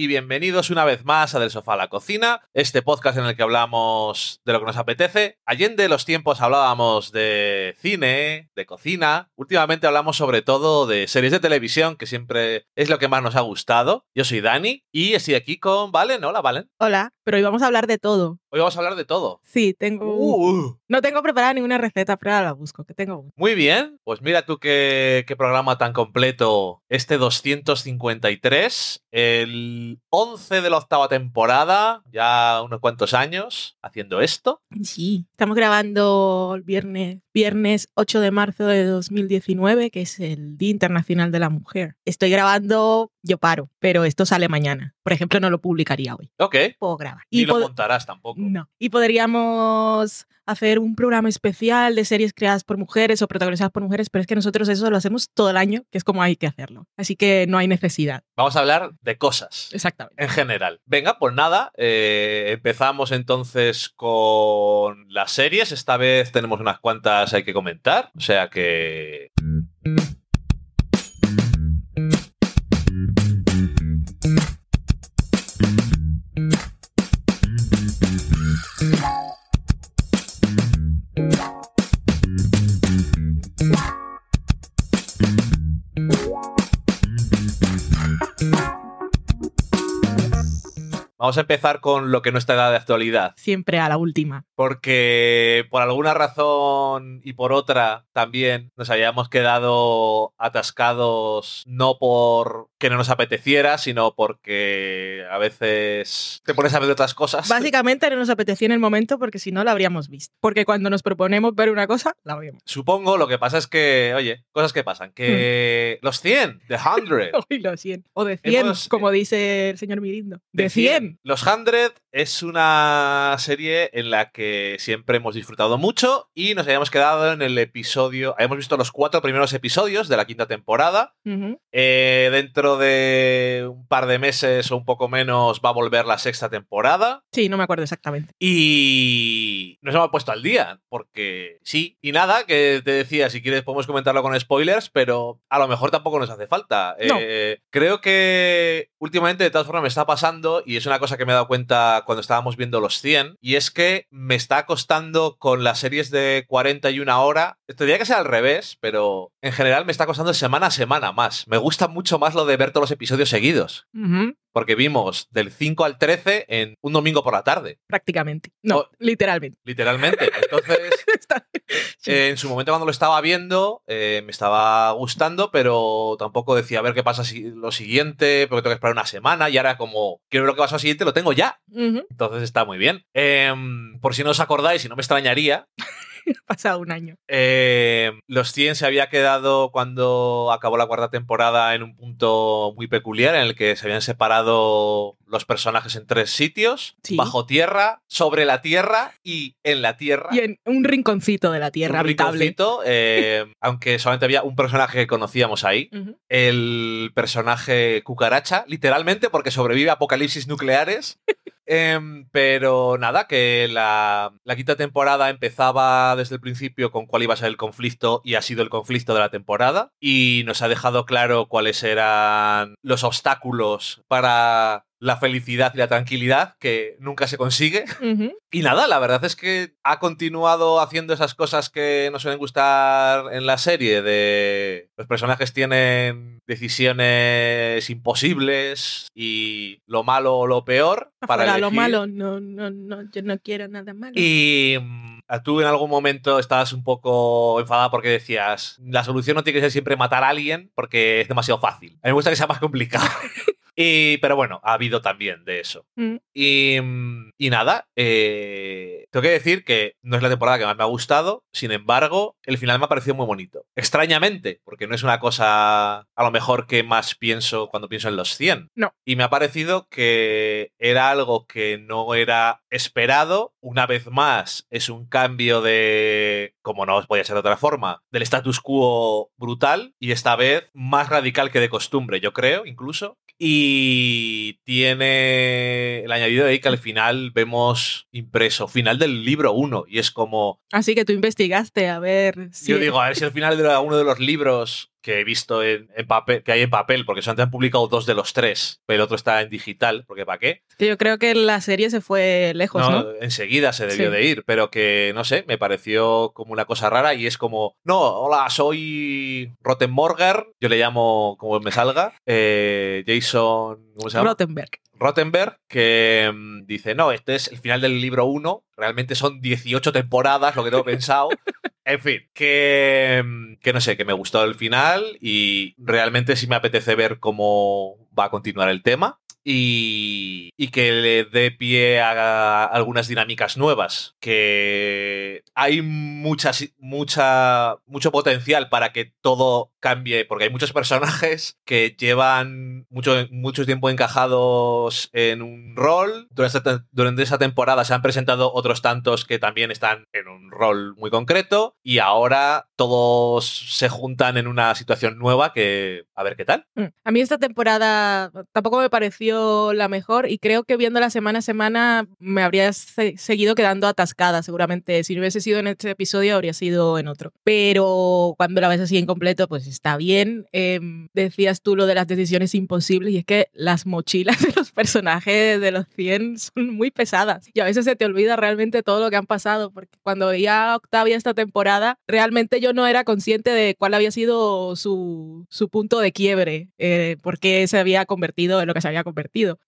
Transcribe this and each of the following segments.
Y bienvenidos una vez más a Del Sofá a la Cocina, este podcast en el que hablamos de lo que nos apetece. Allende los tiempos hablábamos de cine, de cocina. Últimamente hablamos sobre todo de series de televisión, que siempre es lo que más nos ha gustado. Yo soy Dani y estoy aquí con Valen. Hola, Valen. Hola, pero hoy vamos a hablar de todo. Hoy vamos a hablar de todo. Sí, tengo... Uh, No tengo preparada ninguna receta, pero ahora la busco, que tengo muy bien, pues mira tú qué, qué programa tan completo. Este 253, el 11 de la octava temporada, ya unos cuantos años haciendo esto. Sí. Estamos grabando el viernes, viernes 8 de marzo de 2019, que es el Día Internacional de la Mujer. Estoy grabando, yo paro, pero esto sale mañana. Por ejemplo, no lo publicaría hoy. Ok, Puedo grabar. ni lo pod- montarás tampoco. No. Y podríamos hacer un programa especial de series creadas por mujeres o protagonizadas por mujeres, pero es que nosotros eso lo hacemos todo el año, que es como hay que hacerlo. Así que no hay necesidad. Vamos a hablar de cosas. Exactamente. En general. Venga, pues nada, eh, empezamos entonces con las series. Esta vez tenemos unas cuantas hay que comentar. O sea que... Vamos a empezar con lo que no está de actualidad. Siempre a la última. porque por alguna razón y por otra también nos habíamos quedado atascados no por que no nos apeteciera, sino porque a veces te pones a ver otras cosas. Básicamente no nos apetecía en el momento porque si no la habríamos visto. Porque cuando nos proponemos ver una cosa, la vemos. Supongo, lo que pasa es que, oye, cosas que pasan, que los 100, The 100, Uy, los 100. O de 100, Hemos- como dice el señor Mirindo. De 100. Los 100 es una serie en la que siempre hemos disfrutado mucho y nos habíamos quedado en el episodio, habíamos visto los cuatro primeros episodios de la quinta temporada. Eh, dentro de un par de meses o un poco menos va a volver la sexta temporada. Sí, no me acuerdo exactamente. Y nos hemos puesto al día, porque sí. Y nada, que te decía, si quieres podemos comentarlo con spoilers, pero a lo mejor tampoco nos hace falta. No. Eh, creo que últimamente de todas formas me está pasando, y es una cosa que me he dado cuenta cuando estábamos viendo los 100, y es que me está costando con las series de 41 horas, tendría que ser al revés, pero en general me está costando semana a semana más. Me gusta mucho más lo de ver todos los episodios seguidos. Porque vimos del 5 al 13 en un domingo por la tarde, Prácticamente. No, Oh. literalmente. literalmente. Entonces, Sí. eh, en su momento cuando lo estaba viendo, eh, me estaba gustando, pero tampoco decía a ver qué pasa si lo siguiente, porque tengo que esperar una semana, y ahora como quiero ver lo que pasa lo siguiente, lo tengo ya. Entonces está muy bien. Em, por si no os acordáis, y no me extrañaría, Ha pasado un año. eh, los 100 se había quedado cuando acabó la cuarta temporada en un punto muy peculiar en el que se habían separado los personajes en tres sitios, Sí. bajo tierra, sobre la tierra y en la tierra. Y en un rinconcito de la tierra un habitable. rinconcito, eh, aunque solamente había un personaje que conocíamos ahí, el personaje cucaracha, literalmente porque sobrevive a apocalipsis nucleares. Em, pero nada, que la, la quinta temporada empezaba desde el principio con cuál iba a ser el conflicto y ha sido el conflicto de la temporada y nos ha dejado claro cuáles eran los obstáculos para la felicidad y la tranquilidad que nunca se consigue. Y nada, la verdad es que ha continuado haciendo esas cosas que nos suelen gustar en la serie, de los personajes tienen decisiones imposibles y lo malo o lo peor para Afuera lo malo, no, no, no, yo no quiero nada malo. Y mm, tú en algún momento estabas un poco enfadada porque decías, la solución no tiene que ser siempre matar a alguien porque es demasiado fácil. A mí me gusta que sea más complicado. Y, pero bueno, ha habido también de eso. Mm. Y, mm, y nada, eh, tengo que decir que no es la temporada que más me ha gustado, sin embargo, el final me ha parecido muy bonito. Extrañamente, porque no es una cosa a lo mejor que más pienso cuando pienso en los 100. No. Y me ha parecido que era algo que no era esperado. Una vez más, es un cambio de, como no os podía ser de otra forma, del status quo brutal y esta vez más radical que de costumbre, yo creo, incluso. Y tiene el añadido de ahí que al final vemos impreso, final del libro 1, y es como, Así que tú investigaste a ver si. yo digo, a ver si al final de uno de los libros que he visto en, papel, que hay en papel, porque solamente han publicado dos de los tres, pero el otro está en digital, porque ¿para qué? Que yo creo que la serie se fue lejos, ¿no? Enseguida se debió de ir, pero que, no sé, me pareció como una cosa rara y es como, no, hola, soy Rottenmorger, yo le llamo como me salga, eh, Jason... ¿Cómo se llama? Rottenberg. Rottenberg, que mm, dice, no, este es el final del libro 1, realmente son 18 temporadas lo que tengo pensado. En fin, que, que no sé, que me gustó el final y realmente sí me apetece ver cómo va a continuar el tema y, que le dé pie a, algunas dinámicas nuevas. Que hay muchas, mucha, mucho potencial para que todo cambie, porque hay muchos personajes que llevan mucho, mucho tiempo encajados en un rol. Durante, durante esa temporada se han presentado otros tantos que también están en un rol muy concreto y ahora todos se juntan en una situación nueva que a ver qué tal. Mm. A mí esta temporada tampoco me pareció la mejor y creo que viéndola semana a semana me habría seguido quedando atascada seguramente. Si no hubiese sido en este episodio habría sido en otro. Pero cuando la ves así en completo pues está bien. Em, decías tú lo de las decisiones imposibles y es que las mochilas de los personajes de los 100 son muy pesadas y a veces se te olvida realmente todo lo que han pasado porque cuando veía a Octavia esta temporada realmente yo no era consciente de cuál había sido su, su punto de quiebre, eh, porque se había convertido en lo que se había convertido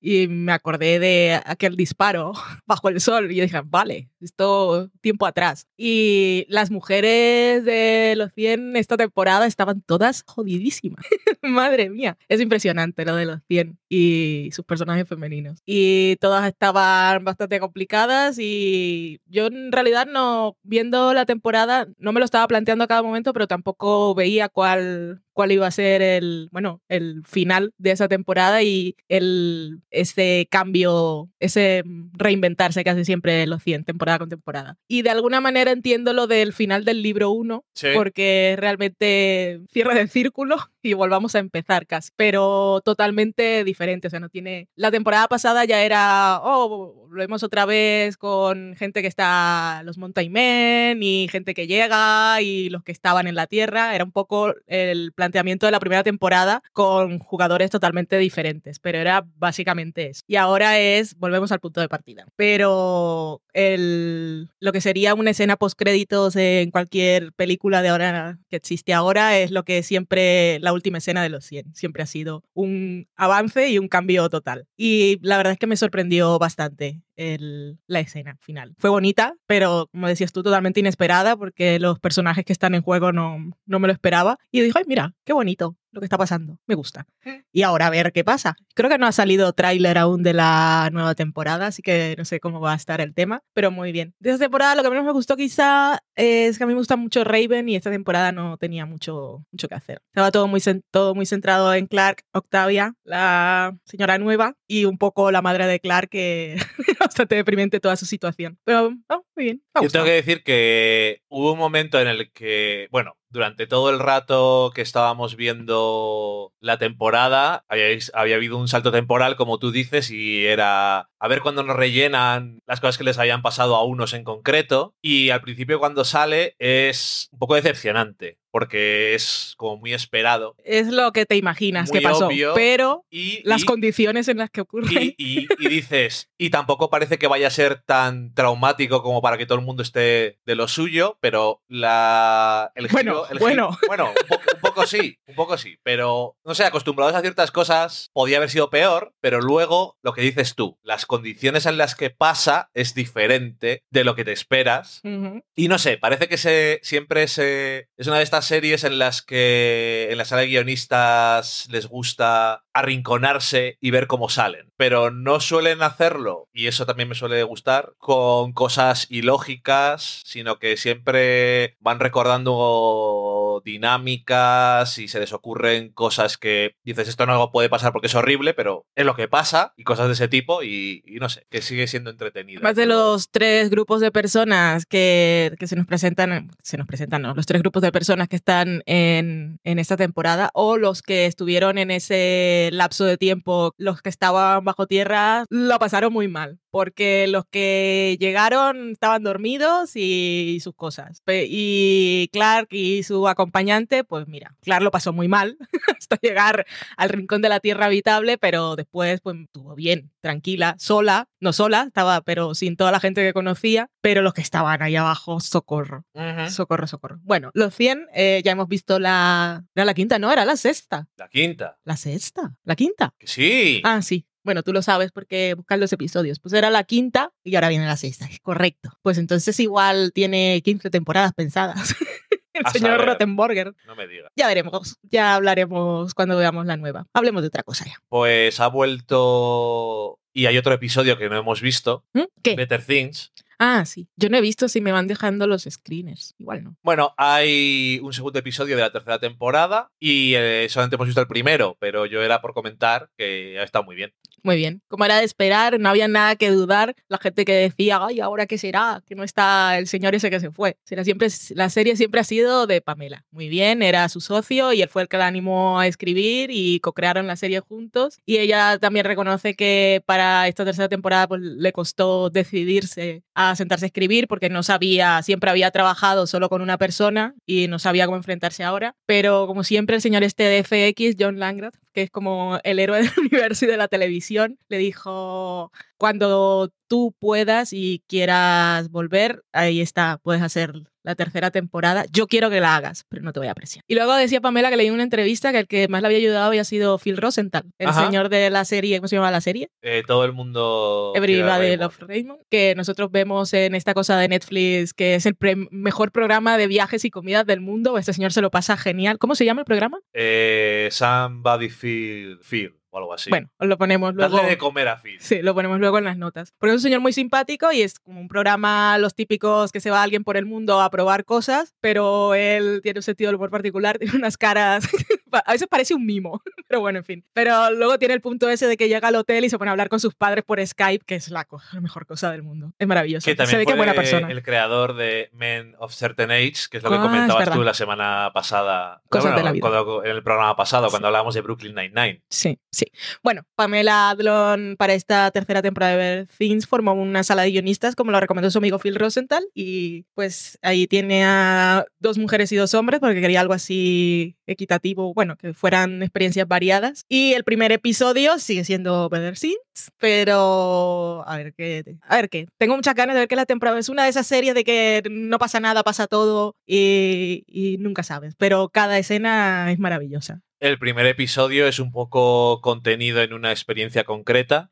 y me acordé de aquel disparo bajo el sol y dije, vale, esto tiempo atrás. Y las mujeres de los 100 esta temporada estaban todas jodidísimas. Madre mía, es impresionante lo de los 100 y sus personajes femeninos. Y todas estaban bastante complicadas y yo en realidad no, viendo la temporada, no me lo estaba planteando a cada momento, pero tampoco veía cuál cuál iba a ser el, bueno, el final de esa temporada y el, ese cambio, ese reinventarse hace siempre los 100, temporada con temporada. Y de alguna manera entiendo lo del final del libro 1, porque realmente cierra el círculo y volvamos a empezar casi, pero totalmente diferente, o sea, no tiene... La temporada pasada ya era, oh, lo vemos otra vez con gente que está, los Mountain Men y gente que llega y los que estaban en la Tierra, era un poco el plan planteamiento de la primera temporada con jugadores totalmente diferentes, pero era básicamente eso. Y ahora es, volvemos al punto de partida. Pero el, lo que sería una escena post créditos en cualquier película de ahora que existe ahora es lo que siempre la última escena de los 100 siempre ha sido un avance y un cambio total. Y la verdad es que me sorprendió bastante la escena final. Fue bonita, pero como decías tú, totalmente inesperada porque los personajes que están en juego no, no me lo esperaba. Y dije, ay, mira, qué bonito lo que está pasando. Me gusta. Y ahora a ver qué pasa. Creo que no ha salido tráiler aún de la nueva temporada, así que no sé cómo va a estar el tema, pero muy bien. De esta temporada lo que menos me gustó quizá es que a mí me gusta mucho Raven y esta temporada no tenía mucho, mucho que hacer. Estaba todo muy, todo muy centrado en Clark, Octavia, la señora nueva y un poco la madre de Clark, que bastante deprimente toda su situación. Pero oh, muy bien. Yo tengo que decir que hubo un momento en el que, bueno, durante todo el rato que estábamos viendo la temporada, había, habido un salto temporal, como tú dices, y era a ver cuándo nos rellenan las cosas que les habían pasado a unos en concreto. Y al principio cuando sale es un poco decepcionante, porque es como muy esperado. Es lo que te imaginas que pasó, pero y, las condiciones en las que ocurre. Y, dices, y tampoco parece que vaya a ser tan traumático como para que todo el mundo esté de lo suyo, pero la, el bueno, bueno. bueno, un poco, sí, un poco sí, pero no sé, acostumbrados a ciertas cosas podía haber sido peor, pero luego lo que dices tú, las condiciones en las que pasa es diferente de lo que te esperas. Y no sé, parece que se, siempre se, es una de estas series en las que en la sala de guionistas les gusta arrinconarse y ver cómo salen. Pero no suelen hacerlo, y eso también me suele gustar, con cosas ilógicas, sino que siempre van recordando dinámicas y se les ocurren cosas que dices, esto no puede pasar porque es horrible, pero es lo que pasa, y cosas de ese tipo, y, no sé, que sigue siendo entretenido. Más de los tres grupos de personas que, se nos presentan, se nos presentan, no, los tres grupos de personas que están en, en esta temporada, o los que estuvieron en ese lapso de tiempo, los que estaban bajo tierra lo pasaron muy mal. Porque los que llegaron estaban dormidos y sus cosas. Y Clark y su acompañante, pues mira, Clark lo pasó muy mal hasta llegar al rincón de la Tierra habitable, pero después pues estuvo bien, tranquila, sola, no sola, estaba, pero sin toda la gente que conocía, pero los que estaban ahí abajo, socorro. Ujú. Socorro, socorro. Bueno, los 100, eh, ya hemos visto la... Era la quinta, no, era la sexta. La quinta. La sexta. ¿La quinta? Sí. Ah, sí. Bueno, tú lo sabes porque buscas los episodios. Pues era la quinta y ahora viene la sexta. Es correcto. Pues entonces igual tiene 15 temporadas pensadas. El A señor saber. Rottenborger. No me digas. Ya veremos. Ya hablaremos cuando veamos la nueva. Hablemos de otra cosa ya. Pues ha vuelto. Y hay otro episodio que no hemos visto. ¿Mm? ¿Qué? Better Things. Ah, sí. Yo no he visto si me van dejando los screeners. Igual no. Bueno, hay un segundo episodio de la tercera temporada y eh, solamente hemos visto el primero, pero yo era por comentar que ha estado muy bien. Muy bien. Como era de esperar, no había nada que dudar. La gente que decía, ay, ¿ahora qué será? Que no está el señor ese que se fue. Será siempre, la serie siempre ha sido de Pamela. Muy bien, era su socio y él fue el que la animó a escribir y co-crearon la serie juntos. Y ella también reconoce que para esta tercera temporada pues, le costó decidirse a sentarse a escribir porque no sabía, siempre había trabajado solo con una persona y no sabía cómo enfrentarse ahora. Pero como siempre, el señor este de FX, John Langrath, que es como el héroe del universo y de la televisión, le dijo, cuando tú puedas y quieras volver, ahí está, puedes hacer la tercera temporada. Yo quiero que la hagas, pero no te voy a presionar. Y luego decía Pamela que leí una entrevista que el que más le había ayudado había sido Phil Rosenthal, el Ajá. señor de la serie, ¿cómo se llama la serie? Eh, todo el mundo. Everybody. Love Raymond, que nosotros vemos en esta cosa de Netflix, que es el pre- mejor programa de viajes y comidas del mundo. Este señor se lo pasa genial. ¿Cómo se llama el programa? Eh, Somebody feel feel. O algo así. Bueno, lo ponemos luego. Dadle de comer a Phil. Sí, lo ponemos luego en las notas. Porque es un señor muy simpático y es como un programa, los típicos que se va alguien por el mundo a probar cosas, pero él tiene un sentido del humor particular, tiene unas caras. a veces parece un mimo, pero bueno, en fin. Pero luego tiene el punto ese de que llega al hotel y se pone a hablar con sus padres por Skype, que es la, co- la mejor cosa del mundo. Es maravilloso. Que también se ve fue buena persona. el creador de Men of Certain Age, que es lo que Ah, comentabas tú la semana pasada. Cosas bueno, de la vida. cuando- en el programa pasado, Sí. cuando hablábamos de Brooklyn Nine-Nine. Sí, sí. Bueno, Pamela Adlon para esta tercera temporada de Better Things formó una sala de guionistas, como lo recomendó su amigo Phil Rosenthal, y pues ahí tiene a dos mujeres y dos hombres, porque quería algo así equitativo, bueno, que fueran experiencias variadas. Y el primer episodio sigue siendo Better Things, pero a ver qué, a ver qué. Tengo muchas ganas de ver que la temporada es una de esas series de que no pasa nada, pasa todo y, y nunca sabes, pero cada escena es maravillosa. El primer episodio es un poco contenido en una experiencia concreta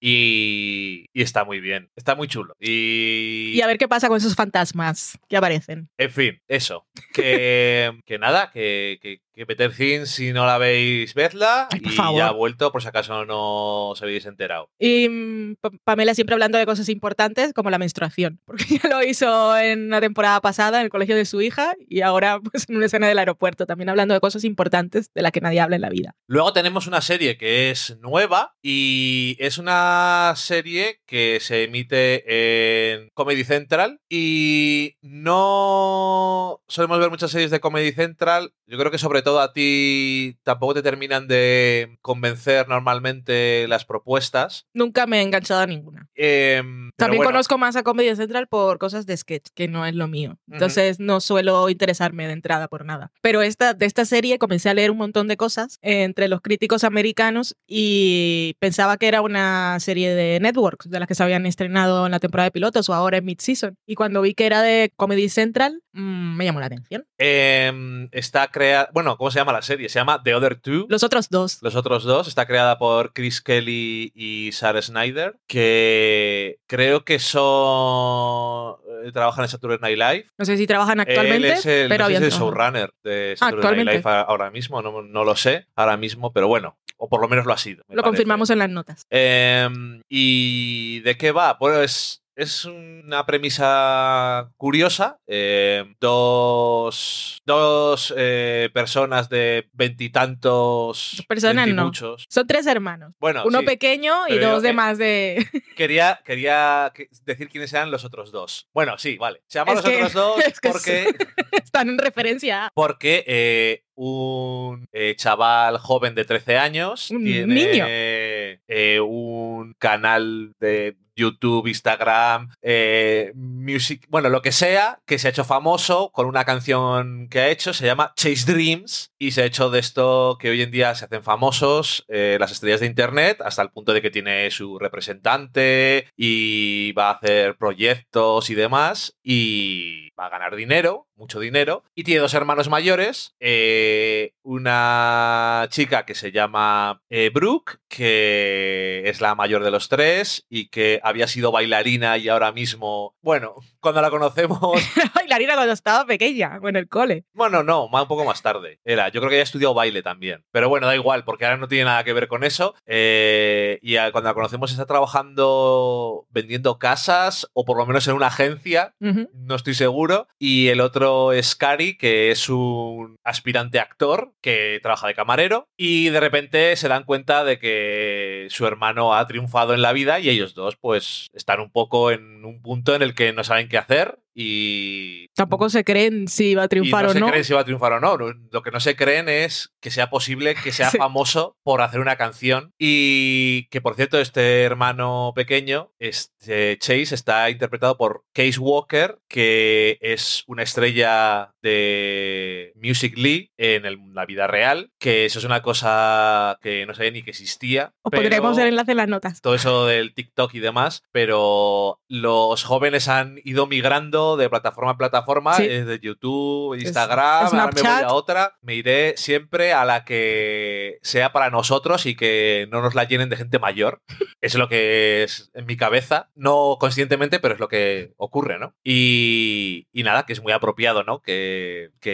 y, y está muy bien. Está muy chulo. Y, Y a ver qué pasa con esos fantasmas que aparecen. en fin, eso. Que, que nada, que, que, que Better Things, si no la veis, vedla. Ay, por y favor. ya ha vuelto, por si acaso no os habéis enterado. Y mm, Pa- Pamela siempre hablando de cosas importantes como la menstruación, porque ya lo hizo en la temporada pasada en el colegio de su hija y ahora pues en una escena del aeropuerto, también hablando de cosas importantes de las que nadie habla en la vida. Luego tenemos una serie que es nueva y es una serie que se emite en Comedy Central y no solemos ver muchas series de Comedy Central. Yo creo que sobre todo a ti tampoco te terminan de convencer normalmente las propuestas. Nunca me he enganchado a ninguna. Em, También bueno, conozco más a Comedy Central por cosas de sketch, que no es lo mío. Entonces no suelo interesarme de entrada por nada. Pero esta, de esta serie comencé a leer un montón de cosas eh, entre los críticos americanos y pensaba que era una serie de networks de las que se habían estrenado en la temporada de pilotos o ahora en mid-season. Y cuando vi que era de Comedy Central, mm, me llamó la atención. em, está creada. Bueno, ¿cómo se llama la serie? Se llama The Other Two. Los otros dos. Los otros dos está creada por Chris Kelly y Sarah Snyder, que creo que son eh, trabajan en Saturday Night Live. No sé si trabajan actualmente, Él es el, pero no sé si es el showrunner de Saturday Night. Live ahora mismo, no, no lo sé ahora mismo, pero bueno, o por lo menos lo ha sido. Lo parece. confirmamos en las notas. Em, ¿Y de qué va? Pues es una premisa curiosa. Em, dos dos eh, personas de veintitantos. Personas, no. Son tres hermanos. Bueno, Uno sí, pequeño y dos de eh, más de... quería, quería que- decir quiénes eran los otros dos. Bueno, sí, vale. Se llaman Es los que- otros dos es que porque, Están en referencia porque eh, un eh, chaval joven de 13 años Un tiene niño. eh, un canal de YouTube, Instagram, eh, Music, bueno, lo que sea, que se ha hecho famoso con una canción que ha hecho, se llama Chase Dreams, y se ha hecho de esto que hoy en día se hacen famosos eh, las estrellas de Internet, hasta el punto de que tiene su representante y va a hacer proyectos y demás, y va a ganar dinero, mucho dinero, y tiene dos hermanos mayores, eh, una chica que se llama eh, Brooke, que es la mayor de los tres y que había sido bailarina y ahora mismo, bueno, cuando la conocemos... bailarina cuando estaba pequeña, o en el cole. Bueno, no, un poco más tarde. Era, yo creo que ella estudiado baile también. Pero bueno, da igual, porque ahora no tiene nada que ver con eso. Eh, y cuando la conocemos está trabajando vendiendo casas o por lo menos en una agencia, no estoy seguro. Y el otro es Cari, que es un aspirante actor que trabaja de camarero. Y de repente se dan cuenta de que su hermano ha triunfado en la vida y ellos dos pues están un poco en un punto en el que no saben qué hacer y... Tampoco se creen si va a triunfar no o no. No se creen si va a triunfar o no. Lo que no se creen es que sea posible que sea famoso por hacer una canción. Y que, por cierto, este hermano pequeño, este Chase, está interpretado por Case Walker, que es una estrella de Music Lee en la vida real. Que eso es una cosa que no sabía ni que existía. Os podremos el enlace en las notas. Todo eso del TikTok y demás. Pero los jóvenes han ido migrando de plataforma a plataforma, es de YouTube, Instagram, ahora me voy a otra. Me iré siempre a la que sea para nosotros y que no nos la llenen de gente mayor. es lo que es en mi cabeza, no conscientemente, pero es lo que ocurre, ¿no? Y, nada, que es muy apropiado, ¿no? Que,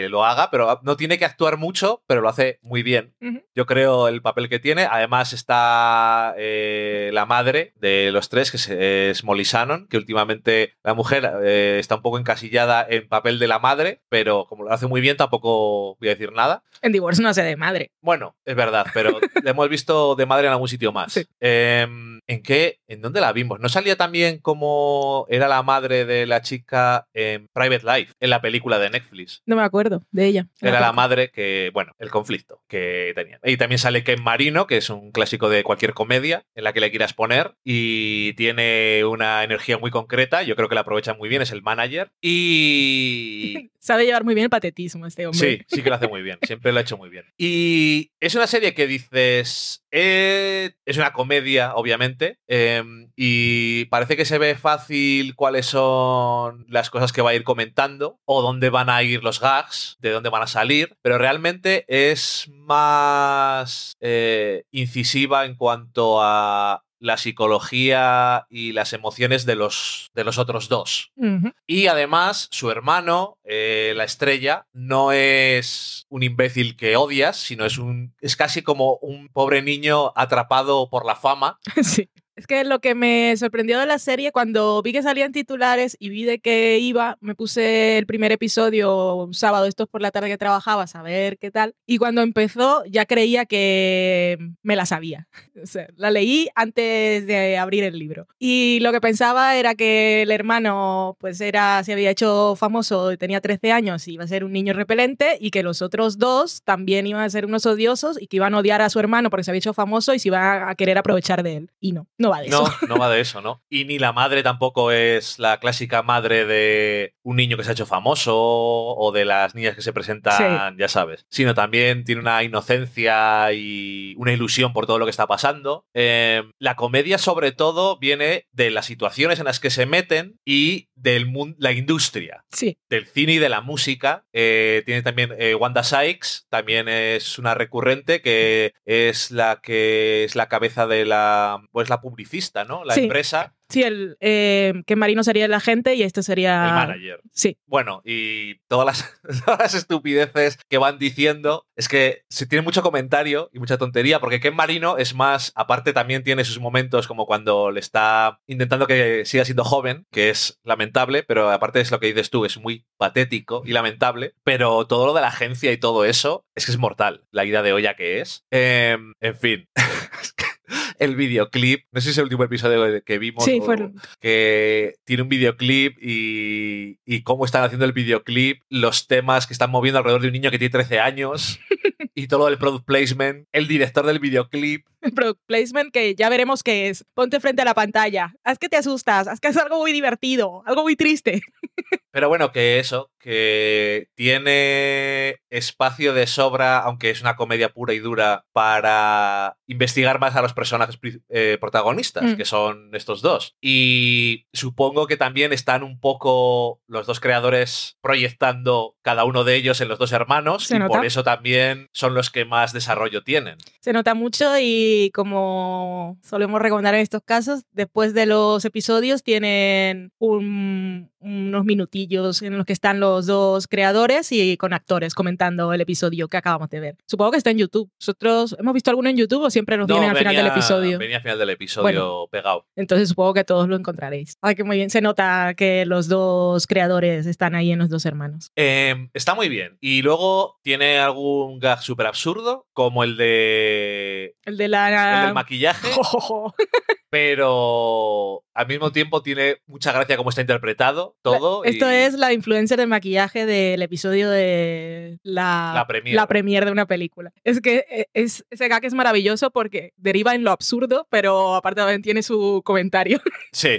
lo haga, pero no tiene que actuar mucho, pero lo hace muy bien. Yo creo el papel que tiene. Además está eh, la madre de los tres, que es, Molly Shannon, que últimamente la mujer eh, está un poco encasillada en papel de la madre, pero como lo hace muy bien, tampoco voy a decir nada. En Divorce no hace de madre. Bueno, es verdad, pero le hemos visto de madre en algún sitio más. Em, ¿En qué? ¿En dónde la vimos? ¿No salía también como era la madre de la chica en Private Life, en la película de Netflix? No me acuerdo de ella. Era la madre que, bueno, el conflicto que tenía. Y también sale Ken Marino, que es un clásico de cualquier comedia en la que le quieras poner y tiene una energía muy concreta. Yo creo que la aprovecha muy bien, es el manager. Y Sabe llevar muy bien el patetismo este hombre. Sí, sí que lo hace muy bien. Siempre lo ha hecho muy bien. Y es una serie que dices. Eh, es una comedia, obviamente. Em, y parece que se ve fácil cuáles son las cosas que va a ir comentando. O dónde van a ir los gags, de dónde van a salir. Pero realmente es más eh, incisiva en cuanto a la psicología y las emociones de los, de los otros dos. Y además, su hermano, eh, la estrella, no es un imbécil que odias, sino es un. es casi como un pobre niño atrapado por la fama. Sí. Es que lo que me sorprendió de la serie, cuando vi que salían titulares y vi de qué iba, me puse el primer episodio un sábado, estos por la tarde que trabajaba, a ver qué tal. Y cuando empezó, ya creía que me la sabía. O sea, la leí antes de abrir el libro. Y lo que pensaba era que el hermano, pues era, se había hecho famoso, tenía 13 años, y iba a ser un niño repelente, y que los otros dos también iban a ser unos odiosos y que iban a odiar a su hermano porque se había hecho famoso y se iba a querer aprovechar de él. Y no. No va de eso. No, no va de eso, ¿no? Y ni la madre tampoco es la clásica madre de un niño que se ha hecho famoso o de las niñas que se presentan, ya sabes. Sino también tiene una inocencia y una ilusión por todo lo que está pasando. Em, la comedia, sobre todo, viene de las situaciones en las que se meten y mundo, la industria. Sí. Del cine y de la música. Eh, tiene también eh, Wanda Sykes, también es una recurrente que es la que es la cabeza de la, pues la publicista, ¿no? La empresa Sí, el eh, que Marino sería el agente y este sería. El manager. Sí. Bueno, y todas las, todas las estupideces que van diciendo es que se tiene mucho comentario y mucha tontería, porque Ken Marino es más. Aparte, también tiene sus momentos como cuando le está intentando que siga siendo joven, que es lamentable, pero aparte es lo que dices tú, es muy patético y lamentable. Pero todo lo de la agencia y todo eso es que es mortal, la ida de olla que es. Em, en fin. el videoclip. No sé si es el último episodio que vimos. Sí, o- Que tiene un videoclip y, y cómo están haciendo el videoclip, los temas que están moviendo alrededor de un niño que tiene 13 años y todo el product placement, el director del videoclip. product placement que ya veremos qué es. Ponte frente a la pantalla. Haz que te asustas. Haz que es algo muy divertido. Algo muy triste. Pero bueno, que eso, que tiene espacio de sobra, aunque es una comedia pura y dura, para investigar más a los personajes eh, protagonistas, Mm. que son estos dos. Y supongo que también están un poco los dos creadores proyectando cada uno de ellos en los dos hermanos, y nota. por eso también son los que más desarrollo tienen. Se nota mucho y como solemos recomendar en estos casos, después de los episodios tienen un- unos minutillos en los que están los dos creadores y con actores comentando el episodio que acabamos de ver. Supongo que está en YouTube. ¿Nosotros hemos visto alguno en YouTube o siempre nos No, vienen al final del episodio? Venía al final del episodio pegado. Entonces supongo que todos lo encontraréis. Ay, que muy bien. Se nota que los dos creadores están ahí en los dos hermanos. Eh, está muy bien. Y luego tiene algún gag súper absurdo, como el de. El de la... El del maquillaje, pero al mismo tiempo tiene mucha gracia cómo está interpretado todo. Esto y es la influencer del maquillaje del episodio de la, La premiere. la premiere de una película. Es que eh, es, ese gag es maravilloso porque deriva en lo absurdo, pero aparte también tiene su comentario. Sí.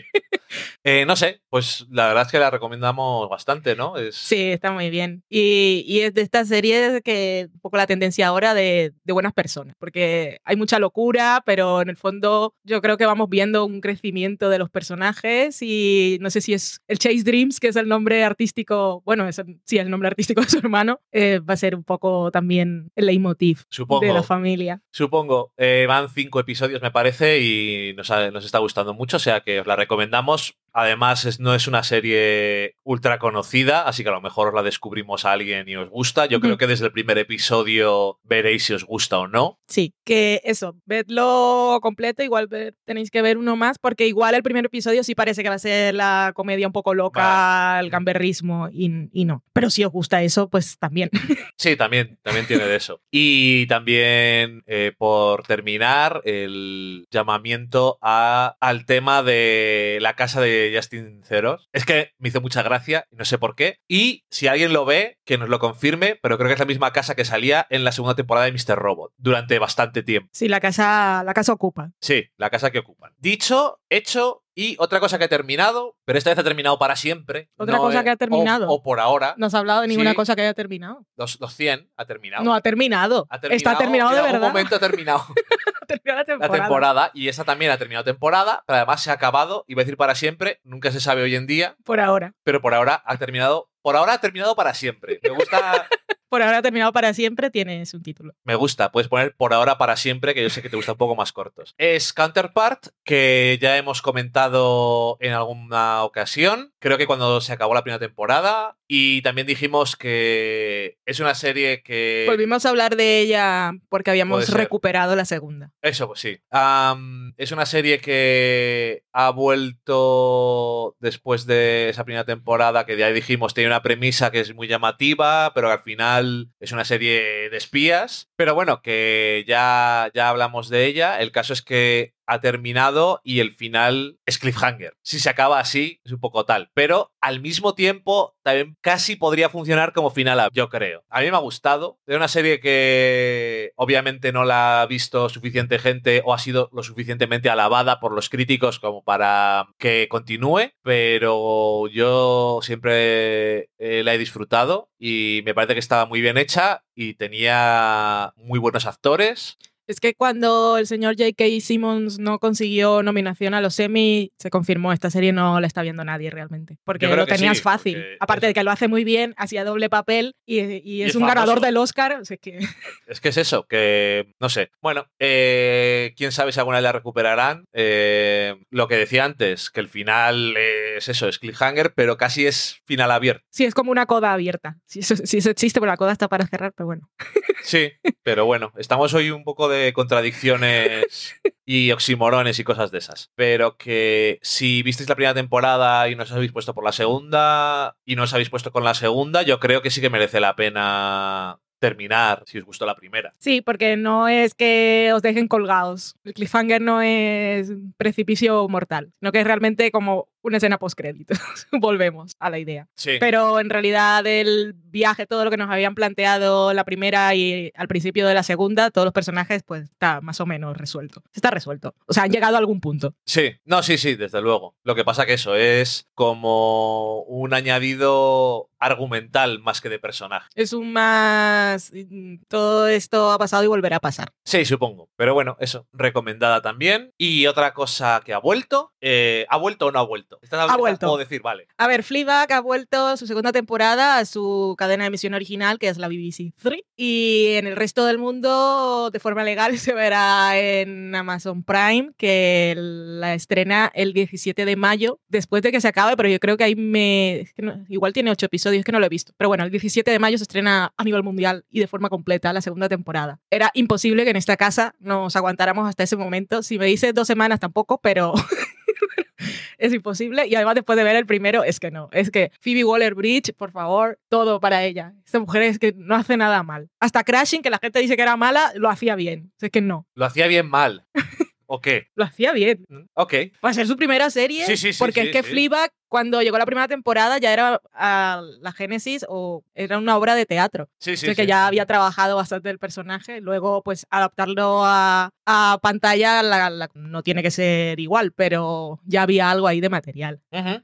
Eh, no sé, pues la verdad es que la recomendamos bastante, ¿no? Es... Sí, está muy bien. Y, y es de esta serie que un poco la tendencia ahora de, de buenas personas, porque hay mucha locura, pero en el fondo yo creo que vamos viendo un crecimiento de los personajes y no sé si es el Chase Dreams, que es el nombre artístico, bueno, es, el- sí, el nombre artístico de su hermano, eh, va a ser un poco también el leitmotiv Supongo. de la familia. Supongo. Eh, van cinco episodios, me parece, y nos, ha- nos está gustando mucho, o sea que os la recomendamos. Además, es- no es una serie ultra conocida, así que a lo mejor os la descubrimos a alguien y os gusta. Yo creo que desde el primer episodio veréis si os gusta o no. Sí, que eso, vedlo completo, igual tenéis que ver uno más, porque igual el primer episodio sí parece que va a ser la comedia un poco loca, el gamberrismo, y, y no. Pero si os gusta eso, pues también. Sí, también, también tiene de eso. Y también, eh, por terminar, el llamamiento a, al tema de la casa de Justin Ceros. Es que me hizo mucha gracia, y no sé por qué. Y si alguien lo ve, que nos lo confirme, pero creo que es la misma casa que salía en la segunda temporada de Mr. Robot, durante bastante tiempo. Sí, la casa, la casa ocupa. Sí, la casa que ocupan. Dicho, hecho, y otra cosa que ha terminado, pero esta vez ha terminado para siempre. ¿Otra cosa que ha terminado? O, o por ahora, No has hablado de ninguna Sí. cosa que haya terminado. los, los 100 ha terminado. No ha terminado. Ha Está terminado en de algún verdad. momento ha terminado Ha terminado la la temporada. temporada y esa también ha terminado temporada, pero además se ha acabado, iba a decir para siempre, nunca se sabe hoy en día, Por ahora. pero por ahora ha terminado, por ahora ha terminado para siempre. Me gusta, Por ahora terminado para siempre, tienes un título. me gusta, puedes poner por ahora para siempre, que yo sé que te gusta un poco más cortos. Es Counterpart, que ya hemos comentado en alguna ocasión, creo que cuando se acabó la primera temporada, y también dijimos que es una serie que... Volvimos a hablar de ella porque habíamos recuperado la segunda. Eso, pues sí. Am, es una serie que ha vuelto después de esa primera temporada que ya dijimos tiene una premisa que es muy llamativa, pero al final es una serie de espías. Pero bueno, que ya, ya hablamos de ella. El caso es que ha terminado y el final es cliffhanger. Si se acaba así, es un poco tal. Pero al mismo tiempo, también casi podría funcionar como final, yo creo. A mí me ha gustado. Es una serie que obviamente no la ha visto suficiente gente o ha sido lo suficientemente alabada por los críticos como para que continúe, pero yo siempre eh, la he disfrutado y me parece que estaba muy bien hecha y tenía muy buenos actores. Es que cuando el señor J.K. Simmons no consiguió nominación a los Emmy, se confirmó, esta serie no la está viendo nadie realmente. Porque lo tenías sí, fácil. Aparte es- de que lo hace muy bien, hacía doble papel y, y es, es un famoso. ganador del Oscar. O sea que Es que es eso, que no sé. Bueno, eh, quién sabe si alguna vez la recuperarán. Eh, lo que decía antes, que el final es eso, es cliffhanger, pero casi es final abierto. sí, es como una coda abierta. Si eso, si eso existe, pero la coda está para cerrar, pero bueno. Sí, pero bueno, estamos hoy un poco de contradicciones y oximorones y cosas de esas. Pero que si visteis la primera temporada y no os habéis puesto por la segunda y no os habéis puesto con la segunda, yo creo que sí que merece la pena terminar si os gustó la primera. Sí, porque no es que os dejen colgados. El cliffhanger no es precipicio mortal, sino que es realmente como una escena post-créditos. Volvemos a la idea. Sí. Pero en realidad el viaje, todo lo que nos habían planteado la primera y al principio de la segunda, todos los personajes, pues está más o menos resuelto. Está resuelto. O sea, han llegado a algún punto. Sí, no, sí, sí, desde luego. Lo que pasa que eso es como un añadido argumental más que de personaje. Es un más... Todo esto ha pasado y volverá a pasar. Sí, supongo. Pero bueno, eso, recomendada también. Y otra cosa que ha vuelto, eh, ¿ha vuelto o no ha vuelto? Esta es la Ha vuelto. Puedo decir, vale. A ver, Fleabag ha vuelto su segunda temporada a su cadena de emisión original, que es la BBC 3. Y en el resto del mundo, de forma legal, se verá en Amazon Prime, que la estrena el 17 de mayo, después de que se acabe, pero yo creo que ahí me... es que no- igual tiene ocho episodios, que no lo he visto. Pero bueno, el 17 de mayo se estrena a nivel mundial y de forma completa la segunda temporada. Era imposible que en esta casa nos aguantáramos hasta ese momento. Si me dices dos semanas tampoco, pero es imposible. Y además, después de ver el primero, es que no. Es que Phoebe Waller Bridge, por favor, todo para ella. Esta mujer es que no hace nada mal. Hasta Crashing, que la gente dice que era mala, lo hacía bien. Es que no, ¿Lo hacía bien mal? ¿O qué? lo hacía bien. Ok. Va a ser su primera serie. Sí, sí, sí, porque sí, es que sí. Fleabag, cuando llegó la primera temporada, ya era ah, la génesis o era una obra de teatro. Sí, sí. Que ya había trabajado bastante el personaje. Luego, pues, adaptarlo a, a pantalla la- la- no tiene que ser igual, pero ya había algo ahí de material.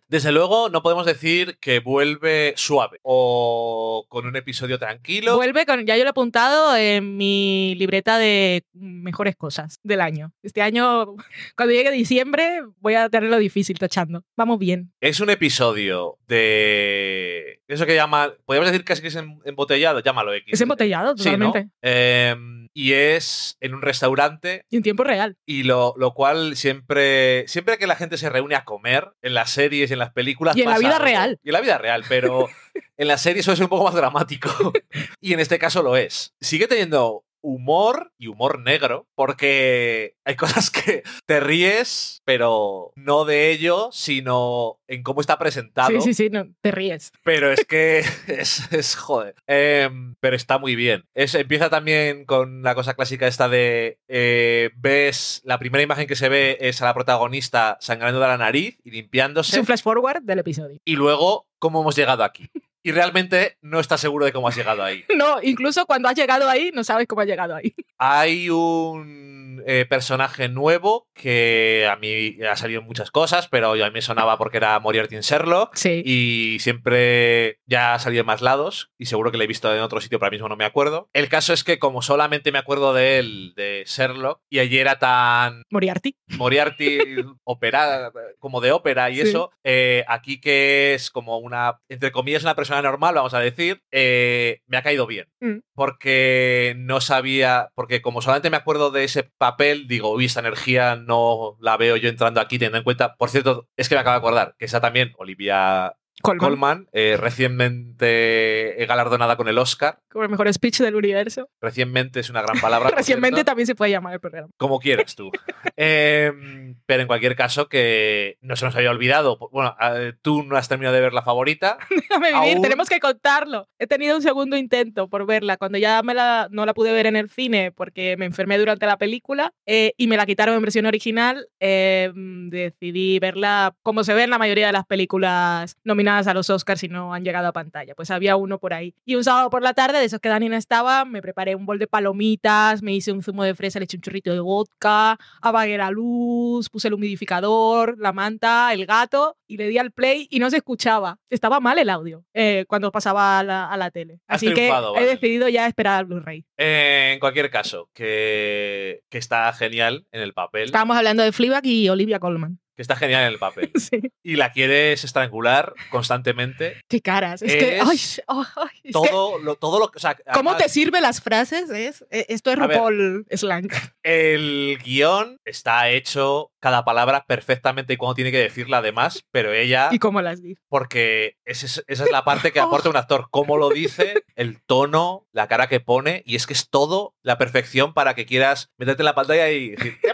Desde luego, no podemos decir que vuelve suave o con un episodio tranquilo. Vuelve con, ya yo lo he apuntado en mi libreta de mejores cosas del año. Este año, cuando llegue diciembre, voy a tenerlo difícil tachando. Vamos bien. Es un episodio de. Eso que llama. Podríamos decir casi que es em- embotellado, llámalo X. Es embotellado Sí, ¿no? totalmente. Em, y es en un restaurante. Y en tiempo real. Y lo, lo cual siempre. Siempre que la gente se reúne a comer, en las series y en las películas. Y en la vida real. Y en la vida real, pero en las series suele ser un poco más dramático. y en este caso lo es. Sigue teniendo humor y humor negro, porque hay cosas que te ríes, pero no de ello, sino en cómo está presentado. Sí, sí, sí, no, te ríes. Pero es que es, es joder. Em, pero está muy bien. Es, empieza también con la cosa clásica esta de eh, ves, la primera imagen que se ve es a la protagonista sangrando de la nariz y Es limpiándose. un flash forward del episodio. Y luego, ¿cómo hemos llegado aquí? Y realmente no estás seguro de cómo has llegado ahí. No, incluso cuando has llegado ahí, no sabes cómo has llegado ahí. Hay un eh, personaje nuevo que a mí ha salido en muchas cosas, pero yo a mí me sonaba porque era Moriarty en Sherlock. Sí. Y siempre ya ha salido en más lados y seguro que lo he visto en otro sitio, pero ahora mismo no me acuerdo. El caso es que como solamente me acuerdo de él, de Sherlock, y allí era tan Moriarty. Moriarty opera, como de ópera y Sí. eso, eh, aquí que es como una, entre comillas, una persona normal, vamos a decir, eh, me ha caído bien. Mm. Porque no sabía, porque como solamente me acuerdo de ese papel, digo, uy, esta energía no la veo yo entrando aquí, teniendo en cuenta, por cierto, es que me acabo de acordar, que esa también, Olivia Colman. Colman, eh, recientemente galardonada con el Oscar. Como el mejor speech del universo. Recientemente es una gran palabra. Recientemente también se puede llamar el programa. Como quieras tú. Em, pero en cualquier caso, que no se nos había olvidado. Bueno, eh, tú no has terminado de ver la favorita. Déjame vivir, Aún- tenemos que contarlo. He tenido un segundo intento por verla. Cuando ya me la, no la pude ver en el cine porque me enfermé durante la película eh, y me la quitaron en versión original, eh, decidí verla como se ve en la mayoría de las películas nominadas a los Oscars y no han llegado a pantalla. Pues había uno por ahí. Y un sábado por la tarde, de esos que Dani no estaba, me preparé un bol de palomitas, me hice un zumo de fresa, le eché un chorrito de vodka, apagué la luz, puse el humidificador, la manta, el gato y le di al play y no se escuchaba. Estaba mal el audio eh, cuando pasaba a la, a la tele. Has Así que he decidido ya esperar al Blu-ray. Eh, en cualquier caso, que, que está genial en el papel. Estábamos hablando de Fleabag y Olivia Colman. Que está genial en el papel. Sí. Y la quieres estrangular constantemente. Qué caras. Es, que. Ay, ay, ay, que Todo lo, todo lo que. o sea, ¿Cómo además, te sirve las frases? Es, eh, esto es A ver. RuPaul slang. El guion está hecho cada palabra perfectamente y cuando tiene que decirla además, pero ella. Y cómo las dice. porque es- esa es la parte que aporta un actor. Cómo lo dice, el tono, la cara que pone, y es que es todo la perfección para que quieras meterte en la pantalla y decir, ¡te!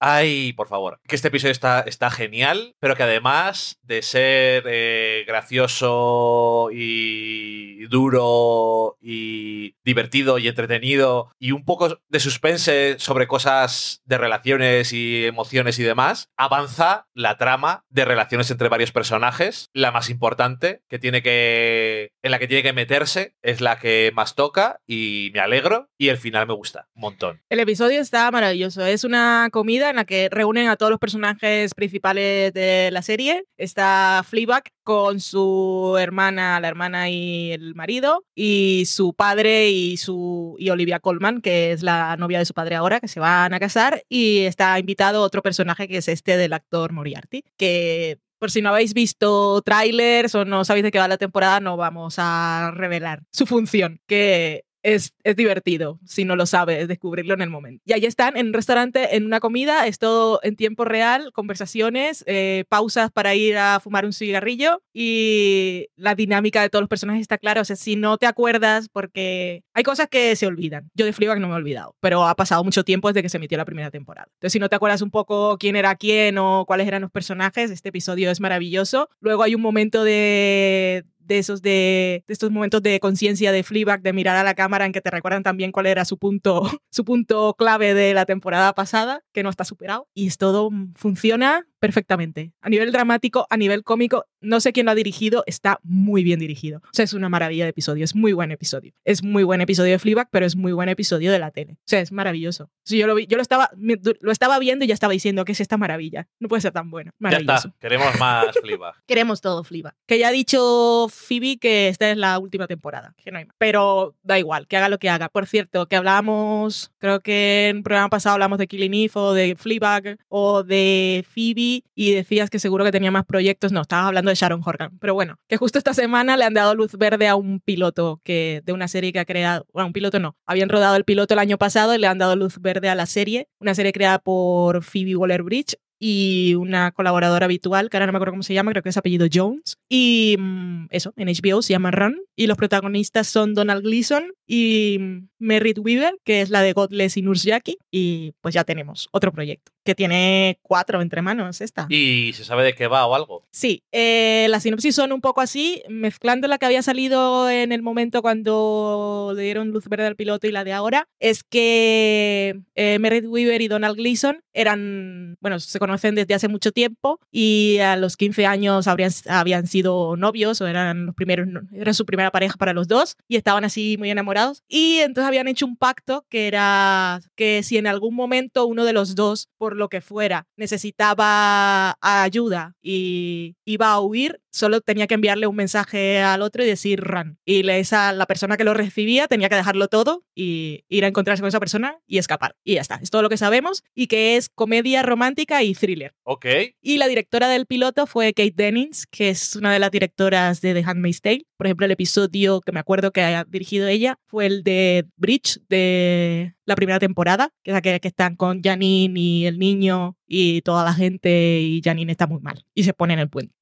Ay, por favor. Que este episodio está, genial, pero que además de ser eh, gracioso y duro y divertido y entretenido y un poco de suspense sobre cosas de relaciones y emociones y demás, avanza la trama de relaciones entre varios personajes. La más importante que tiene que. en la que tiene que meterse es la que más toca y me alegro. Y el final me gusta un montón. El episodio está maravilloso. Es una comida en la que reúnen a todos los personajes principales de la serie. Está Fleabag con su hermana, la hermana y el marido, y su padre y su Olivia Colman, que es la novia de su padre ahora, que se van a casar, y está invitado otro personaje que es este del actor Moriarty, que por si no habéis visto trailers o no sabéis de qué va la temporada, no vamos a revelar su función, que es, es, divertido, si no lo sabes, descubrirlo en el momento. Y ahí están, en un restaurante, en una comida, es todo en tiempo real, conversaciones, eh, pausas para ir a fumar un cigarrillo y la dinámica de todos los personajes está clara. O sea, si no te acuerdas, porque hay cosas que se olvidan. Yo de Fleabag no me he olvidado, pero ha pasado mucho tiempo desde que se emitió la primera temporada. Entonces, si no te acuerdas un poco quién era quién o cuáles eran los personajes, este episodio es maravilloso. Luego hay un momento de, de esos de, de estos momentos de conciencia de Fleabag, de mirar a la cámara en que te recuerdan también cuál era su punto, su punto clave de la temporada pasada, que no está superado. Y todo funciona perfectamente. A nivel dramático, a nivel cómico, no sé quién lo ha dirigido, está muy bien dirigido. O sea, es una maravilla de episodio, es muy buen episodio. Es muy buen episodio de Fleabag, pero es muy buen episodio de la tele. O sea, es maravilloso. Si yo lo vi, yo lo estaba, lo estaba viendo y ya estaba diciendo que es esta maravilla. No puede ser tan bueno. Maravilloso. Ya está, queremos más Fleabag. queremos todo Fleabag. Que ya ha dicho Phoebe que esta es la última temporada, que no hay más. Pero da igual, que haga lo que haga. Por cierto, que hablábamos, creo que en un programa pasado hablamos de Killing Eve o de Fleabag o de Phoebe y decías que seguro que tenía más proyectos. No, estabas hablando de Sharon Horgan. Pero bueno, que justo esta semana le han dado luz verde a un piloto que de una serie que ha creado, bueno, un piloto no, habían rodado el piloto el año pasado y le han dado luz verde a la serie, una serie creada por Phoebe Waller-Bridge y una colaboradora habitual, que ahora no me acuerdo cómo se llama, creo que es apellido Jones. Y mm, eso, en HBO se llama Run. Y los protagonistas son Donald Gleason y mm, Merritt Weaver, que es la de Godless y Nurse Jackie. Y pues ya tenemos otro proyecto, que tiene cuatro entre manos esta. ¿Y se sabe de qué va o algo? Sí, eh, las sinopsis son un poco así, mezclando la que había salido en el momento cuando le dieron luz verde al piloto y la de ahora, es que eh, Merritt Weaver y Donald Gleason eran, bueno, se conocen desde hace mucho tiempo y a los 15 años habrían, habían sido novios o eran los primeros, era su primera pareja para los dos y estaban así muy enamorados. Y entonces habían hecho un pacto que era que si en algún momento uno de los dos, por lo que fuera, necesitaba ayuda y iba a huir, solo tenía que enviarle un mensaje al otro y decir run. Y esa, la persona que lo recibía tenía que dejarlo todo y ir a encontrarse con esa persona y escapar. Y ya está, es todo lo que sabemos y que es comedia romántica y thriller. Ok. Y la directora del piloto fue Kate Dennings, que es una de las directoras de The Handmaid's Tale. Por ejemplo, el episodio que me acuerdo que ha dirigido ella fue el de Bridge de la primera temporada, que es aquella que están con Janine y el niño y toda la gente y Janine está muy mal y se pone en el puente.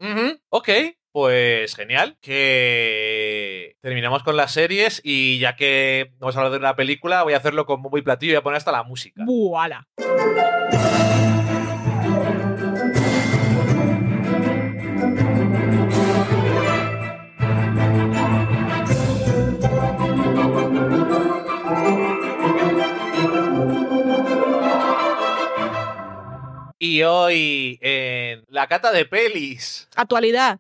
Ok, pues genial, que terminamos con las series y ya que vamos a hablar de una película, voy a hacerlo con muy platillo y voy a poner hasta la música. ¡Voilà! Y hoy en la cata de pelis. Actualidad.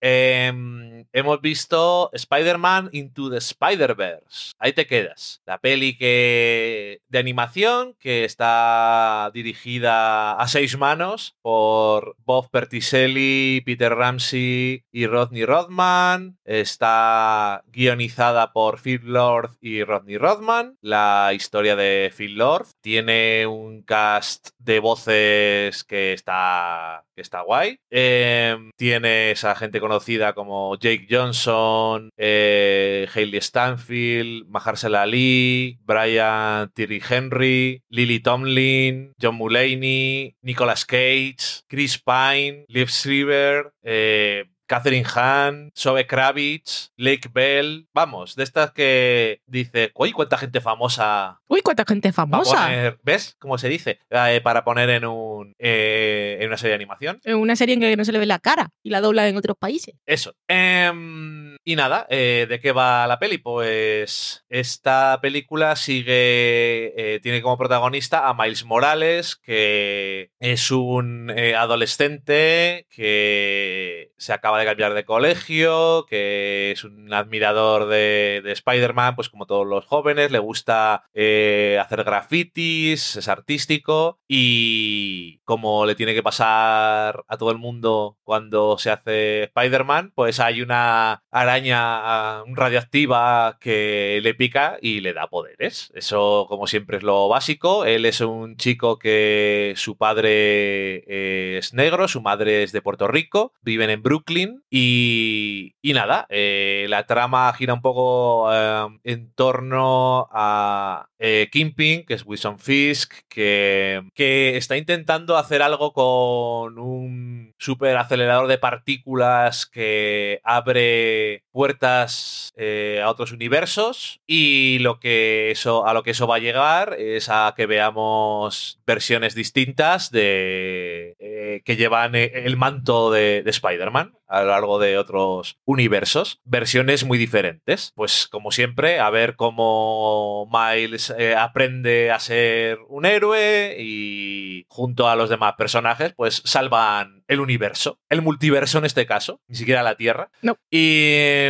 Em, hemos visto Spider-Man Into the Spider-Verse. Ahí te quedas. La peli que, de animación que está dirigida a seis manos por Bob Perticelli, Peter Ramsey y Rodney Rodman. Está guionizada por Phil Lord y Rodney Rodman. La historia de Phil Lord tiene un cast de voces que está, que está guay. Em, tienes gente conocida como Jake Johnson, eh, Hayley Stanfield, Mahershala Ali, Brian Thierry Henry, Lily Tomlin, John Mulaney, Nicolas Cage, Chris Pine, Liv Schreiber, eh, Catherine Hahn, Zoe Kravitz, Lake Bell, vamos, de estas que dice, uy, cuánta gente famosa. Uy, cuánta gente famosa. ¿Ves cómo se dice? Eh, para poner en, un, eh, en una serie de animación. En una serie en que no se le ve la cara y la dobla en otros países. Eso. Em, y nada, eh, ¿de qué va la peli? Pues esta película sigue, tiene como protagonista a Miles Morales, que es un adolescente que se acaba de cambiar de colegio, que es un admirador de, Spider-Man, pues como todos los jóvenes, le gusta eh, hacer grafitis, es artístico y como le tiene que pasar a todo el mundo cuando se hace Spider-Man, pues hay una araña radioactiva que le pica y le da poderes. Eso como siempre es lo básico. Él es un chico que su padre es negro, su madre es de Puerto Rico, viven en Brooklyn y, nada, eh, la trama gira un poco eh, en torno a eh, Kingpin, que es Wilson Fisk, que, que está intentando hacer algo con un super acelerador de partículas que abre puertas a otros universos y lo que eso, a lo que eso va a llegar es a que veamos versiones distintas de que llevan el manto de, de Spider-Man a lo largo de otros universos, versiones muy diferentes. Pues como siempre, a ver cómo Miles eh, aprende a ser un héroe y junto a los demás personajes, pues salvan el universo, el multiverso en este caso, ni siquiera la Tierra. No. Y,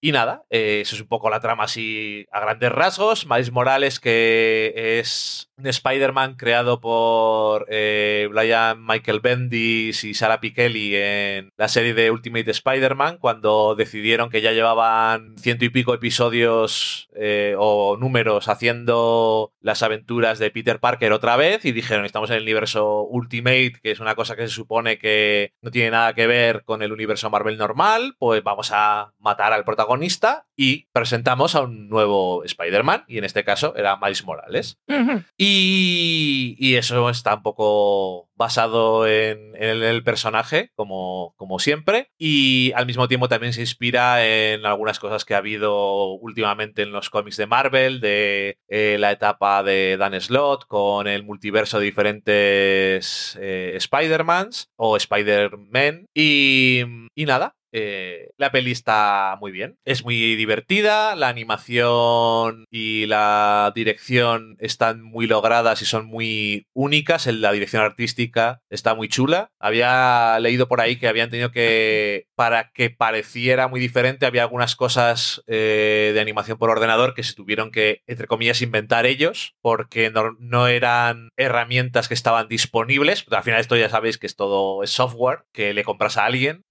y nada, eh, eso es un poco la trama así a grandes rasgos. Miles Morales, que es un Spider-Man creado por eh, Brian Michael Bendis y Sarah Pikeli en la serie de Ultimate Spider-Man, cuando decidieron que ya llevaban ciento y pico episodios eh, o números haciendo las aventuras de Peter Parker otra vez y dijeron, estamos en el universo Ultimate, que es una cosa que se supone que no tiene nada que ver con el universo Marvel normal, pues vamos a matar al protagonista y presentamos a un nuevo Spider-Man, y en este caso era Miles Morales. y, y, eso está un poco basado en, el, personaje, como, como siempre, y al mismo tiempo también se inspira en algunas cosas que ha habido últimamente en los cómics de Marvel, de eh, la etapa de Dan Slott con el multiverso de diferentes eh, Spider-Mans o Spider-Man, y, y nada, eh, la peli está muy bien, es muy divertida, la animación y la dirección están muy logradas y son muy únicas, la dirección artística está muy chula. Había leído por ahí que habían tenido que, para que pareciera muy diferente, había algunas cosas eh, de animación por ordenador que se tuvieron que, entre comillas, inventar ellos, porque no, eran herramientas que estaban disponibles. Pero al final esto ya sabéis que es todo es software que le compras a alguien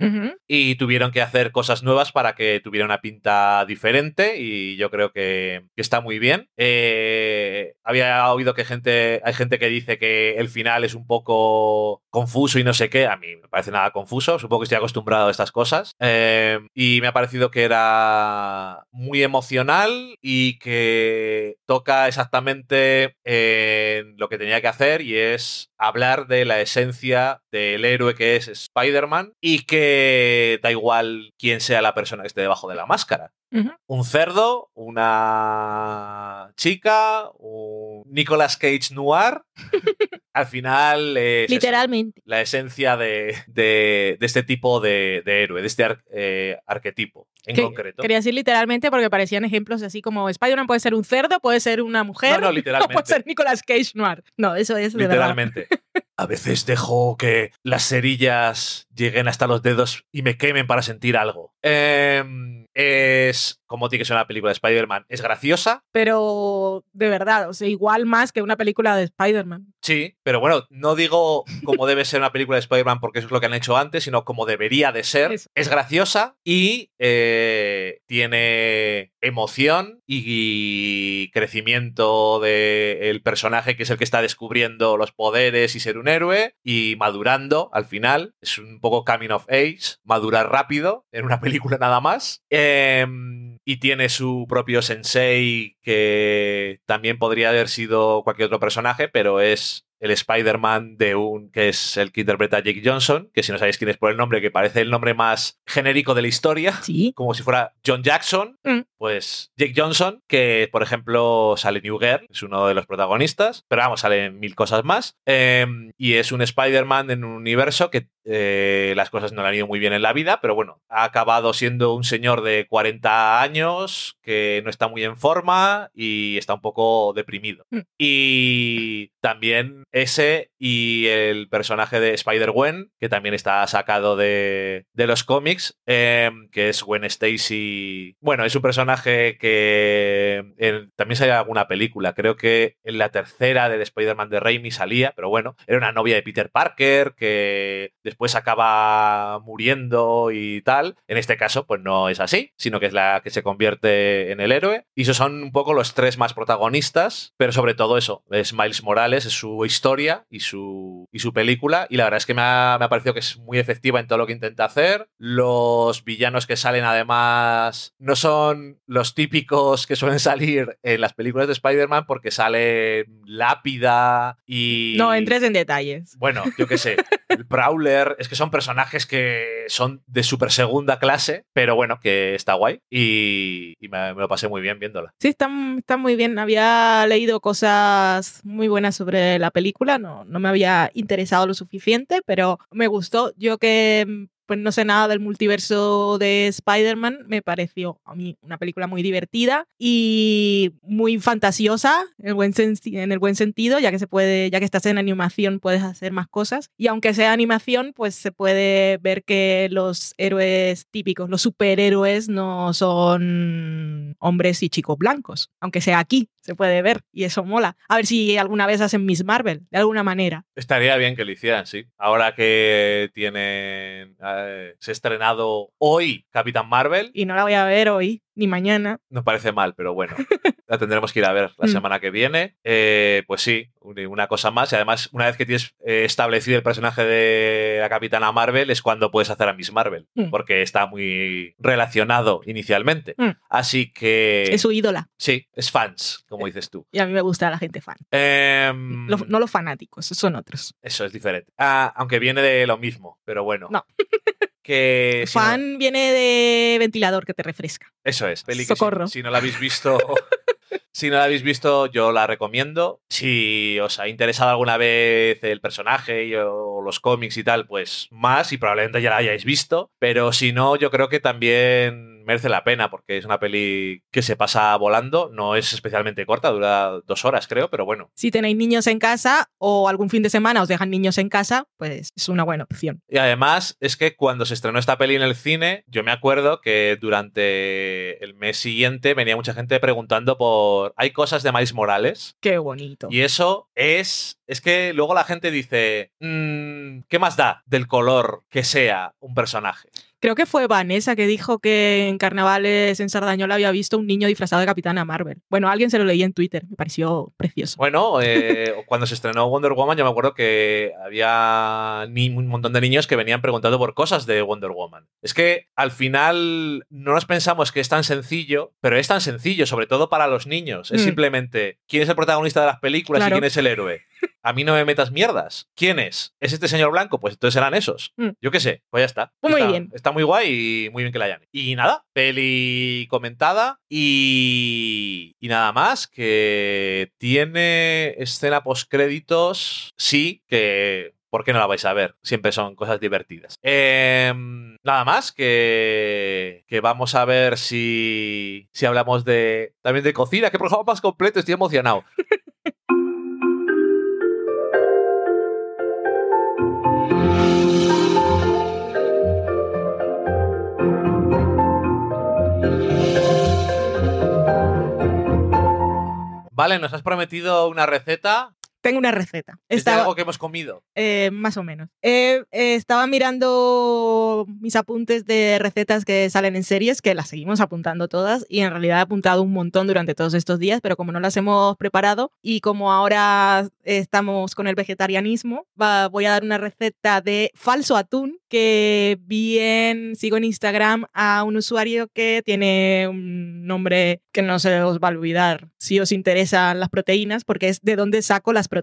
y tuvieron tuvieron que hacer cosas nuevas para que tuviera una pinta diferente y yo creo que, está muy bien. Eh, había oído que gente, hay gente que dice que el final es un poco confuso y no sé qué. A mí me parece nada confuso, supongo que estoy acostumbrado a estas cosas. Eh, y me ha parecido que era muy emocional y que toca exactamente en lo que tenía que hacer y es hablar de la esencia del héroe que es Spider-Man y que da igual quién sea la persona que esté debajo de la máscara. Un cerdo, una chica, un Nicolas Cage noir. Al final es Literalmente. la esencia de, este tipo de, héroe, de este eh, arquetipo en concreto. Quería decir literalmente porque parecían ejemplos así como Spider-Man puede ser un cerdo, puede ser una mujer. No, no, literalmente. puede ser Nicolas Cage noir. No, eso es Literalmente. A veces dejo que las cerillas lleguen hasta los dedos y me quemen para sentir algo. Em, es como tiene que ser una película de Spider-Man. Es graciosa. Pero de verdad, o sea, igual más que una película de Spider-Man. Sí, pero bueno, no digo como debe ser una película de Spider-Man porque eso es lo que han hecho antes, sino como debería de ser. Es graciosa y eh, tiene emoción y, crecimiento del personaje que es el que está descubriendo los poderes y ser un héroe y madurando al final. Es un poco coming of age, madurar rápido en una película nada más. Em, y tiene su propio sensei que también podría haber sido cualquier otro personaje, pero es el Spider-Man de un que es el que interpreta a Jake Johnson, que si no sabéis quién es por el nombre, que parece el nombre más genérico de la historia, Sí. como si fuera John Jackson, Mm. pues Jake Johnson, que por ejemplo sale New Girl, es uno de los protagonistas, pero vamos, salen mil cosas más, eh, y es un Spider-Man en un universo que eh, las cosas no le han ido muy bien en la vida, pero bueno, ha acabado siendo un señor de 40 años que no está muy en forma y está un poco deprimido. Mm. Y también ese y el personaje de Spider-Gwen, que también está sacado de, de los cómics, eh, que es Gwen Stacy. Bueno, es un personaje que también sale en alguna película. Creo que en la tercera del Spider-Man de Raimi salía, pero bueno, era una novia de Peter Parker que después acaba muriendo y tal. En este caso, pues no es así, sino que es la que se convierte en el héroe. Y esos son un poco los tres más protagonistas, pero sobre todo eso, es Miles Morales, es su historia y su, y su película. Y la verdad es que me ha, me ha parecido que es muy efectiva en todo lo que intenta hacer. Los villanos que salen además no son los típicos que suelen salir en las películas de Spider-Man porque sale Lápida y... No entres en detalles. Bueno, yo qué sé, el Prowler, es que son personajes que son de súper segunda clase, pero bueno, que está guay y, y me, me lo pasé muy bien viéndola. Sí, está, está muy bien. Había leído cosas muy buenas sobre la película. No, no me había interesado lo suficiente, pero me gustó. Yo que mm, pues no sé nada del multiverso de Spider-Man, me pareció a mí una película muy divertida y muy fantasiosa en el buen, en el buen sentido, ya que se puede, ya que estás en animación puedes hacer más cosas. Y aunque sea animación, pues se puede ver que los héroes típicos, los superhéroes, no son hombres y chicos blancos. Aunque sea aquí, se puede ver y eso mola. A ver si alguna vez hacen Miss Marvel, de alguna manera. Estaría bien que lo hicieran, sí. Ahora que tienen. Se ha estrenado hoy Capitán Marvel, Y no la voy a ver hoy ni mañana. nos parece mal, pero bueno, la tendremos que ir a ver la Mm. semana que viene. Eh, pues sí, un- una cosa más. Y además, una vez que tienes eh, establecido el personaje de la Capitana Marvel, es cuando puedes hacer a Miss Marvel, Mm. porque está muy relacionado inicialmente. Mm. Así que. Es su ídola. Sí, es fans, como dices tú. Y a mí me gusta la gente fan. Em, Los- no los fanáticos, son otros. Eso es diferente. Ah, aunque viene de lo mismo, pero bueno. No. Que si no- fan viene de ventilador que te refresca. eso es. Peli que si- Socorro. Si, no la habéis visto. si no la habéis visto, yo la recomiendo. Si os ha interesado alguna vez el personaje y- o los cómics y tal, pues más, y probablemente ya la hayáis visto. Pero si no, yo creo que también merece la pena, porque es una peli que se pasa volando. No es especialmente corta, dura dos horas, creo, pero bueno. Si tenéis niños en casa o algún fin de semana os dejan niños en casa, pues es una buena opción. Y además es que cuando se estrenó esta peli en el cine, yo me acuerdo que durante el mes siguiente venía mucha gente preguntando por ¿hay cosas de Miles Morales? Qué bonito. Y eso es es que luego la gente dice "Mm, ¿qué más da del color que sea un personaje? Creo que fue Vanessa que dijo que en carnavales en Sardañola había visto un niño disfrazado de Capitana Marvel. Bueno, alguien se lo leía en Twitter, me pareció precioso. Bueno, eh, cuando se estrenó Wonder Woman, yo me acuerdo que había ni- un montón de niños que venían preguntando por cosas de Wonder Woman. Es que al final no nos pensamos que es tan sencillo, pero es tan sencillo, sobre todo para los niños. Es Mm. simplemente quién es el protagonista de las películas Claro. y quién es el héroe. A mí no me metas mierdas. ¿Quién es? ¿Es este señor blanco? Pues entonces serán esos. Mm. Yo qué sé, pues ya está. Pues muy Está- bien. Está muy guay y muy bien que la hayan. Y nada, peli comentada y, y nada más, que tiene escena postcréditos, sí, que... ¿Por qué no la vais a ver? Siempre son cosas divertidas. Em, nada más, que, que vamos a ver si, si hablamos de también de cocina. Que programa más completo, estoy emocionado. Vale, nos has prometido una receta. Tengo una receta. Es de algo que hemos comido. eh, más o menos. Eh, eh, estaba mirando mis apuntes de recetas que salen en series, que las seguimos apuntando todas, y en realidad he apuntado un montón durante todos estos días, pero como no las hemos preparado y como ahora estamos con el vegetarianismo, va- voy a dar una receta de falso atún que vi en, sigo en Instagram a un usuario que tiene un nombre que no se os va a olvidar si os interesan las proteínas, porque es de dónde saco las proteínas.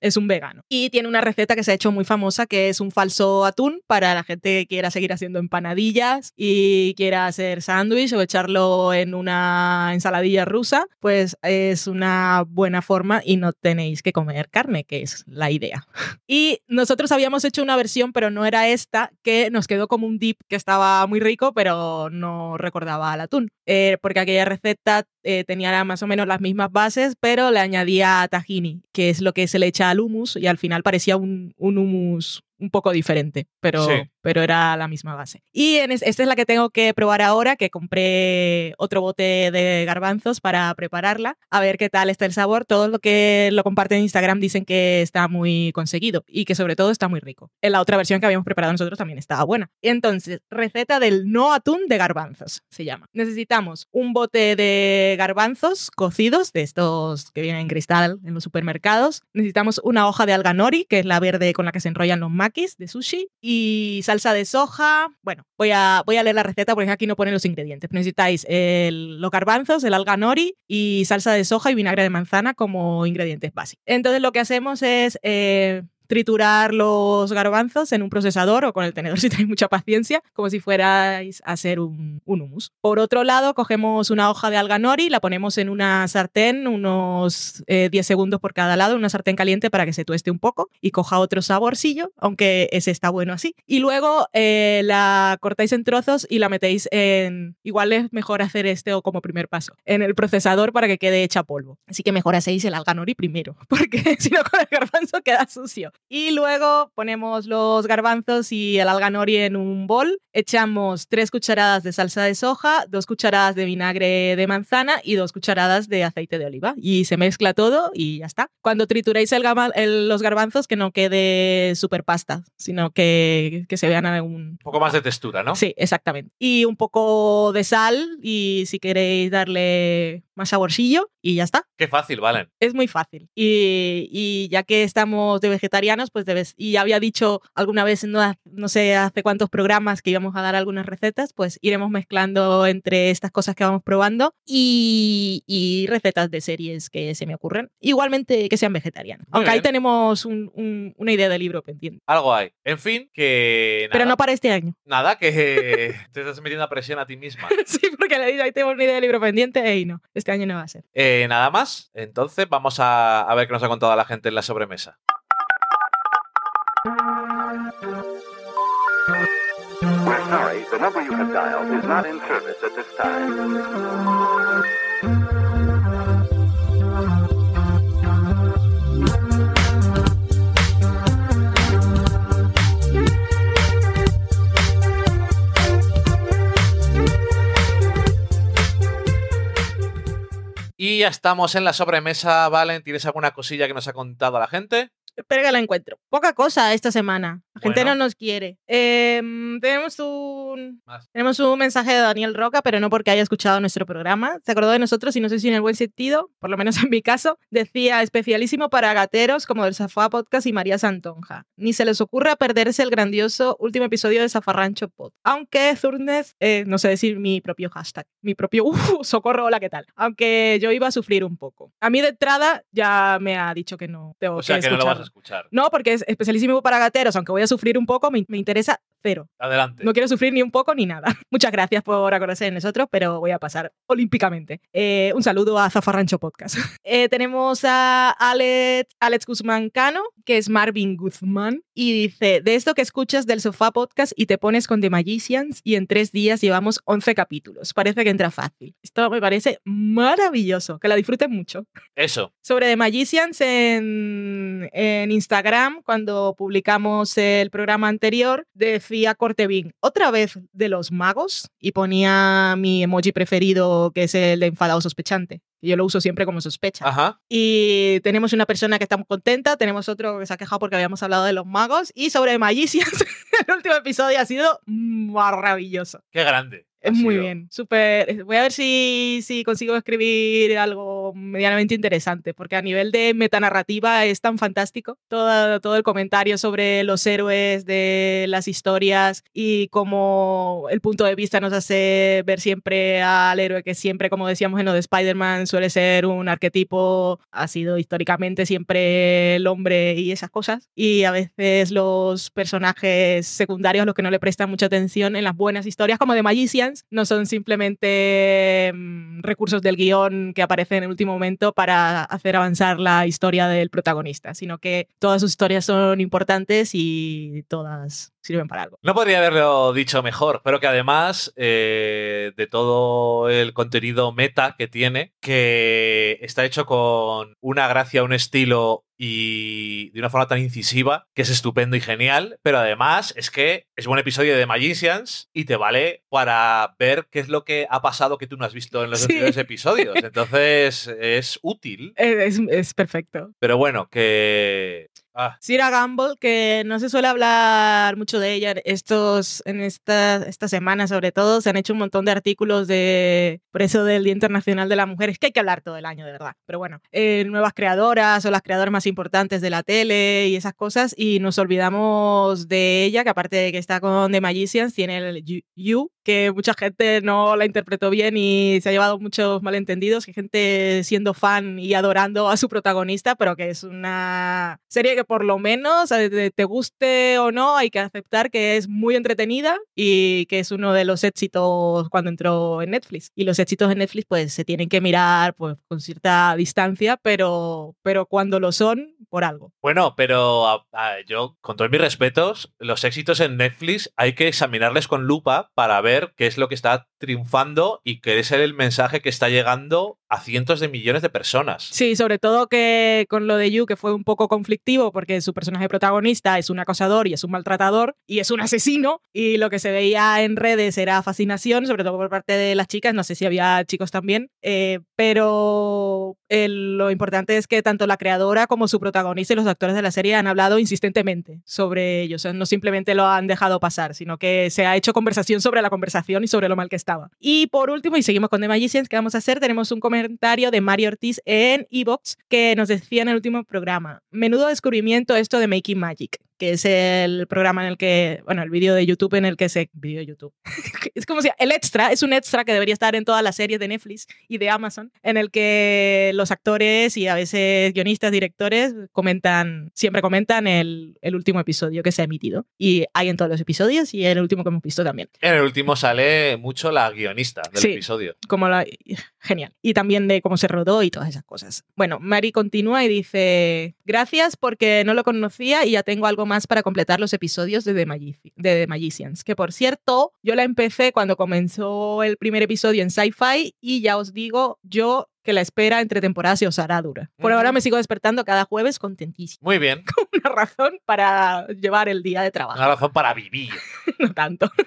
Es un vegano. Y tiene una receta que se ha hecho muy famosa que es un falso atún para la gente que quiera seguir haciendo empanadillas y quiera hacer sándwich o echarlo en una ensaladilla rusa, pues es una buena forma y no tenéis que comer carne, que es la idea. Y nosotros habíamos hecho una versión, pero no era esta, que nos quedó como un dip que estaba muy rico, pero no recordaba al atún, eh, porque aquella receta eh, tenía más o menos las mismas bases, pero le añadía tahini, que es lo que se le echa al hummus, y al final parecía un, un hummus un poco diferente, pero, pero era la misma base. Y en esta es la que tengo que probar ahora, que compré otro bote de garbanzos para prepararla, a ver qué tal está el sabor. Todo lo que lo comparten en Instagram dicen que está muy conseguido y que sobre todo está muy rico. En la otra versión que habíamos preparado nosotros también estaba buena. Entonces, receta del no atún de garbanzos se llama. Necesitamos un bote de garbanzos cocidos, de estos que vienen en cristal en los supermercados. Necesitamos una hoja de alga nori, que es la verde con la que se enrollan los de sushi y salsa de soja. Bueno, voy a, voy a leer la receta porque aquí no ponen los ingredientes. Necesitáis los garbanzos, el alga nori y salsa de soja y vinagre de manzana como ingredientes básicos. Entonces lo que hacemos es eh, triturar los garbanzos en un procesador o con el tenedor si tenéis mucha paciencia, como si fuerais a hacer un, un hummus. Por otro lado, cogemos una hoja de alga nori, la ponemos en una sartén unos 10 eh, segundos por cada lado, una sartén caliente para que se tueste un poco y coja otro saborcillo, aunque ese está bueno así. Y luego eh, la cortáis en trozos y la metéis en... Igual es mejor hacer este o como primer paso, en el procesador para que quede hecha polvo. Así que mejor hacéis el alga nori primero, porque si no con el garbanzo queda sucio. Y luego ponemos los garbanzos y el alga nori en un bol. Echamos tres cucharadas de salsa de soja, dos cucharadas de vinagre de manzana y dos cucharadas de aceite de oliva. Y se mezcla todo y ya está. Cuando trituréis el, los garbanzos, que no quede súper pasta, sino que, que se vean un... Un poco más de textura, ¿no? Sí, exactamente. Y un poco de sal y si queréis darle más saborcillo y ya está. Qué fácil, Valen. Es muy fácil. Y, y ya que estamos de vegetarianos, pues debes. Y ya había dicho alguna vez, no, no sé hace cuántos programas que íbamos a dar algunas recetas, pues iremos mezclando entre estas cosas que vamos probando y, y recetas de series que se me ocurren. Igualmente que sean vegetarianas. Aunque ahí tenemos un, una idea de libro pendiente. Algo hay. En fin, que. Pero no para este año. Nada, que te estás metiendo a presión a ti misma. sí, porque le digo, ahí tenemos una idea de libro pendiente y no. Este año no va a ser. Eh, nada más. Entonces vamos a, a ver qué nos ha contado la gente en la sobremesa. Sorry, the number you have dialed is not in service at this time. Y ya estamos en la sobremesa, Valen. ¿Tienes alguna cosilla que nos ha contado la gente? Que la encuentro. Poca cosa esta semana. La gente no nos quiere. Em, tenemos, un, tenemos un mensaje de Daniel Roca, pero no porque haya escuchado nuestro programa. Se acordó de nosotros y no sé si en el buen sentido, por lo menos en mi caso, decía especialísimo para gateros como del Zafá Podcast y María Santonja. Ni se les ocurra perderse el grandioso último episodio de Zafarrancho Pod. Aunque Zurnes, eh, no sé decir mi propio hashtag, mi propio uh, socorro, hola, ¿qué tal? Aunque yo iba a sufrir un poco. A mí de entrada ya me ha dicho que no tengo o sea, que, no lo vas a escuchar. No, porque es especialísimo para gateros, aunque voy a sufrir un poco, me, interesa cero. Adelante. No quiero sufrir ni un poco ni nada. Muchas gracias por acordarse de nosotros, pero voy a pasar olímpicamente. Eh, un saludo a Zafarrancho Podcast. Eh, tenemos a Alex, Alex Guzmán Cano, que es Marvin Guzmán, y dice, de esto que escuchas del Sofá Podcast y te pones con The Magicians y en tres días llevamos 11 capítulos. Parece que entra fácil. Esto me parece maravilloso, que la disfruten mucho. Eso. Sobre The Magicians en, en Instagram, cuando publicamos el programa anterior, decía Cortevin, otra vez de los magos, y ponía mi emoji preferido, que es el de enfadado sospechante. Yo lo uso siempre como sospecha. Ajá. Y tenemos una persona que está muy contenta, tenemos otro que se ha quejado porque habíamos hablado de los magos, y sobre Magicians, el último episodio ha sido maravilloso. Qué grande. Es muy sido- bien, súper. Voy a ver si, si consigo escribir algo medianamente interesante, porque a nivel de metanarrativa es tan fantástico. Todo, todo el comentario sobre los héroes de las historias y cómo el punto de vista nos hace ver siempre al héroe que siempre, como decíamos en lo de Spider-Man, suele ser un arquetipo, ha sido históricamente siempre el hombre y esas cosas. Y a veces los personajes secundarios los que no le prestan mucha atención en las buenas historias, como de No son simplemente mm, recursos del guion que aparecen en el último momento para hacer avanzar la historia del protagonista, sino que todas sus historias son importantes y todas sirven para algo. No podría haberlo dicho mejor, pero que además eh, de todo el contenido meta que tiene, que está hecho con una gracia, un estilo y de una forma tan incisiva que es estupendo y genial, pero además es que es buen episodio de Magicians y te vale para ver qué es lo que ha pasado que tú no has visto en los Sí. anteriores episodios. Entonces es útil, Es, es perfecto. pero bueno, que... Ah, Sira Gamble, que no se suele hablar mucho de ella estos, en esta, esta semana, sobre todo, se han hecho un montón de artículos de por eso del Día Internacional de la Mujer. Es que hay que hablar todo el año, de verdad. Pero bueno, eh, nuevas creadoras o las creadoras más importantes de la tele y esas cosas. Y nos olvidamos de ella, que aparte de que está con The Magicians, tiene el You- You, que mucha gente no la interpretó bien y se ha llevado muchos malentendidos, que gente siendo fan y adorando a su protagonista, pero que es una serie que por lo menos, te te guste o no, hay que aceptar que es muy entretenida y que es uno de los éxitos cuando entró en Netflix. Y los éxitos en Netflix pues se tienen que mirar pues con cierta distancia, pero, pero cuando lo son, por algo. Bueno, pero a- a- yo, con todos mis respetos, los éxitos en Netflix hay que examinarles con lupa para ver qué es lo que está triunfando y qué es el mensaje que está llegando a cientos de millones de personas. Sí, sobre todo que con lo de Yu, que fue un poco conflictivo porque su personaje protagonista es un acosador y es un maltratador y es un asesino y lo que se veía en redes era fascinación, sobre todo por parte de las chicas, no sé si había chicos también, eh, pero lo importante es que tanto la creadora como su protagonista y los actores de la serie han hablado insistentemente sobre ello, o sea, no simplemente lo han dejado pasar, sino que se ha hecho conversación sobre la conversación y sobre lo mal que estaba. Y por último, y seguimos con The Magicians, ¿qué vamos a hacer? Tenemos un comentario de Mario Ortiz en Evox que nos decía en el último programa, menudo descubrimiento esto de Making Magic, que es el programa en el que, bueno, el vídeo de YouTube en el que se... Vídeo de YouTube. es como si el extra, es un extra que debería estar en todas las series de Netflix y de Amazon, en el que los actores y a veces guionistas, directores comentan, siempre comentan el, el último episodio que se ha emitido. Y hay en todos los episodios y en el último que hemos visto también. En el último sale mucho la guionista del Sí. episodio. como la genial y también de cómo se rodó y todas esas cosas. Bueno, Mari continúa y dice, "Gracias porque no lo conocía y ya tengo algo más para completar los episodios de The, Magici- de The Magicians, que por cierto, yo la empecé cuando comenzó el primer episodio en Sci-Fi y ya os digo, yo que la espera entre temporadas se os hará dura. Por ahora me sigo despertando cada jueves contentísimo. Muy bien. Una razón para llevar el día de trabajo, Una razón para vivir. no tanto.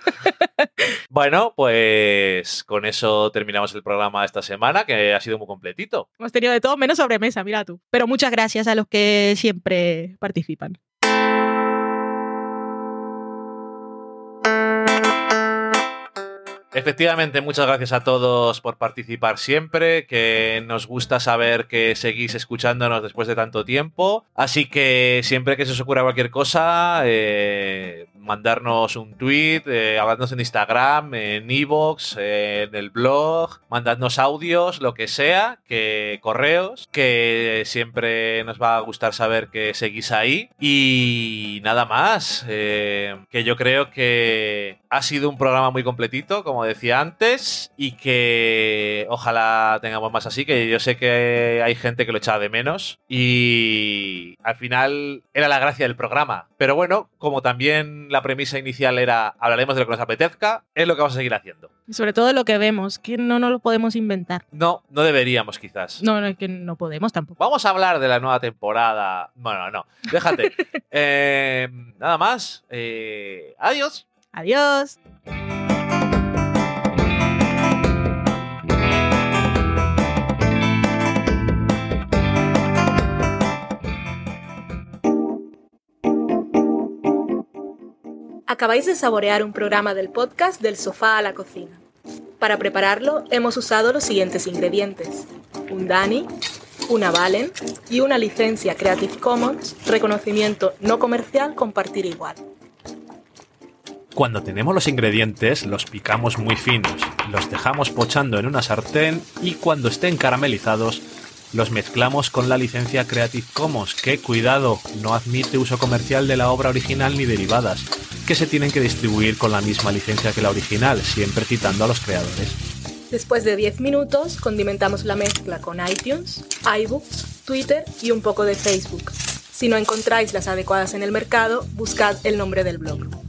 Bueno, pues con eso terminamos el programa esta semana, que ha sido muy completito. Hemos tenido de todo menos sobremesa, mira tú. Pero muchas gracias a los que siempre participan. Efectivamente, muchas gracias a todos por participar siempre, que nos gusta saber que seguís escuchándonos después de tanto tiempo. Así que siempre que se os ocurra cualquier cosa, eh, mandarnos un tweet, eh, en Instagram, en Evox, en el blog, mandadnos audios, lo que sea, que correos, que siempre nos va a gustar saber que seguís ahí. Y nada más, eh, que yo creo que ha sido un programa muy completito, como decía antes, y que ojalá tengamos más así, que yo sé que hay gente que lo echaba de menos y al final era la gracia del programa. Pero bueno, como también la premisa inicial era hablaremos de lo que nos apetezca, es lo que vamos a seguir haciendo. Y sobre todo lo que vemos, que no nos lo podemos inventar. No, no deberíamos quizás. No, no, es que no podemos tampoco. Vamos a hablar de la nueva temporada. Bueno, no, déjate. Eh, nada más. Eh, adiós. Adiós. Acabáis de saborear un programa del podcast Del sofá a la cocina. Para prepararlo hemos usado los siguientes ingredientes. Un Dani, una Valen y una licencia Creative Commons, reconocimiento no comercial, compartir igual. Cuando tenemos los ingredientes, los picamos muy finos, los dejamos pochando en una sartén y cuando estén caramelizados, los mezclamos con la licencia Creative Commons, que, cuidado, no admite uso comercial de la obra original ni derivadas, que se tienen que distribuir con la misma licencia que la original, siempre citando a los creadores. Después de 10 minutos, condimentamos la mezcla con iTunes, iBooks, Twitter y un poco de Facebook. Si no encontráis las adecuadas en el mercado, buscad el nombre del blog.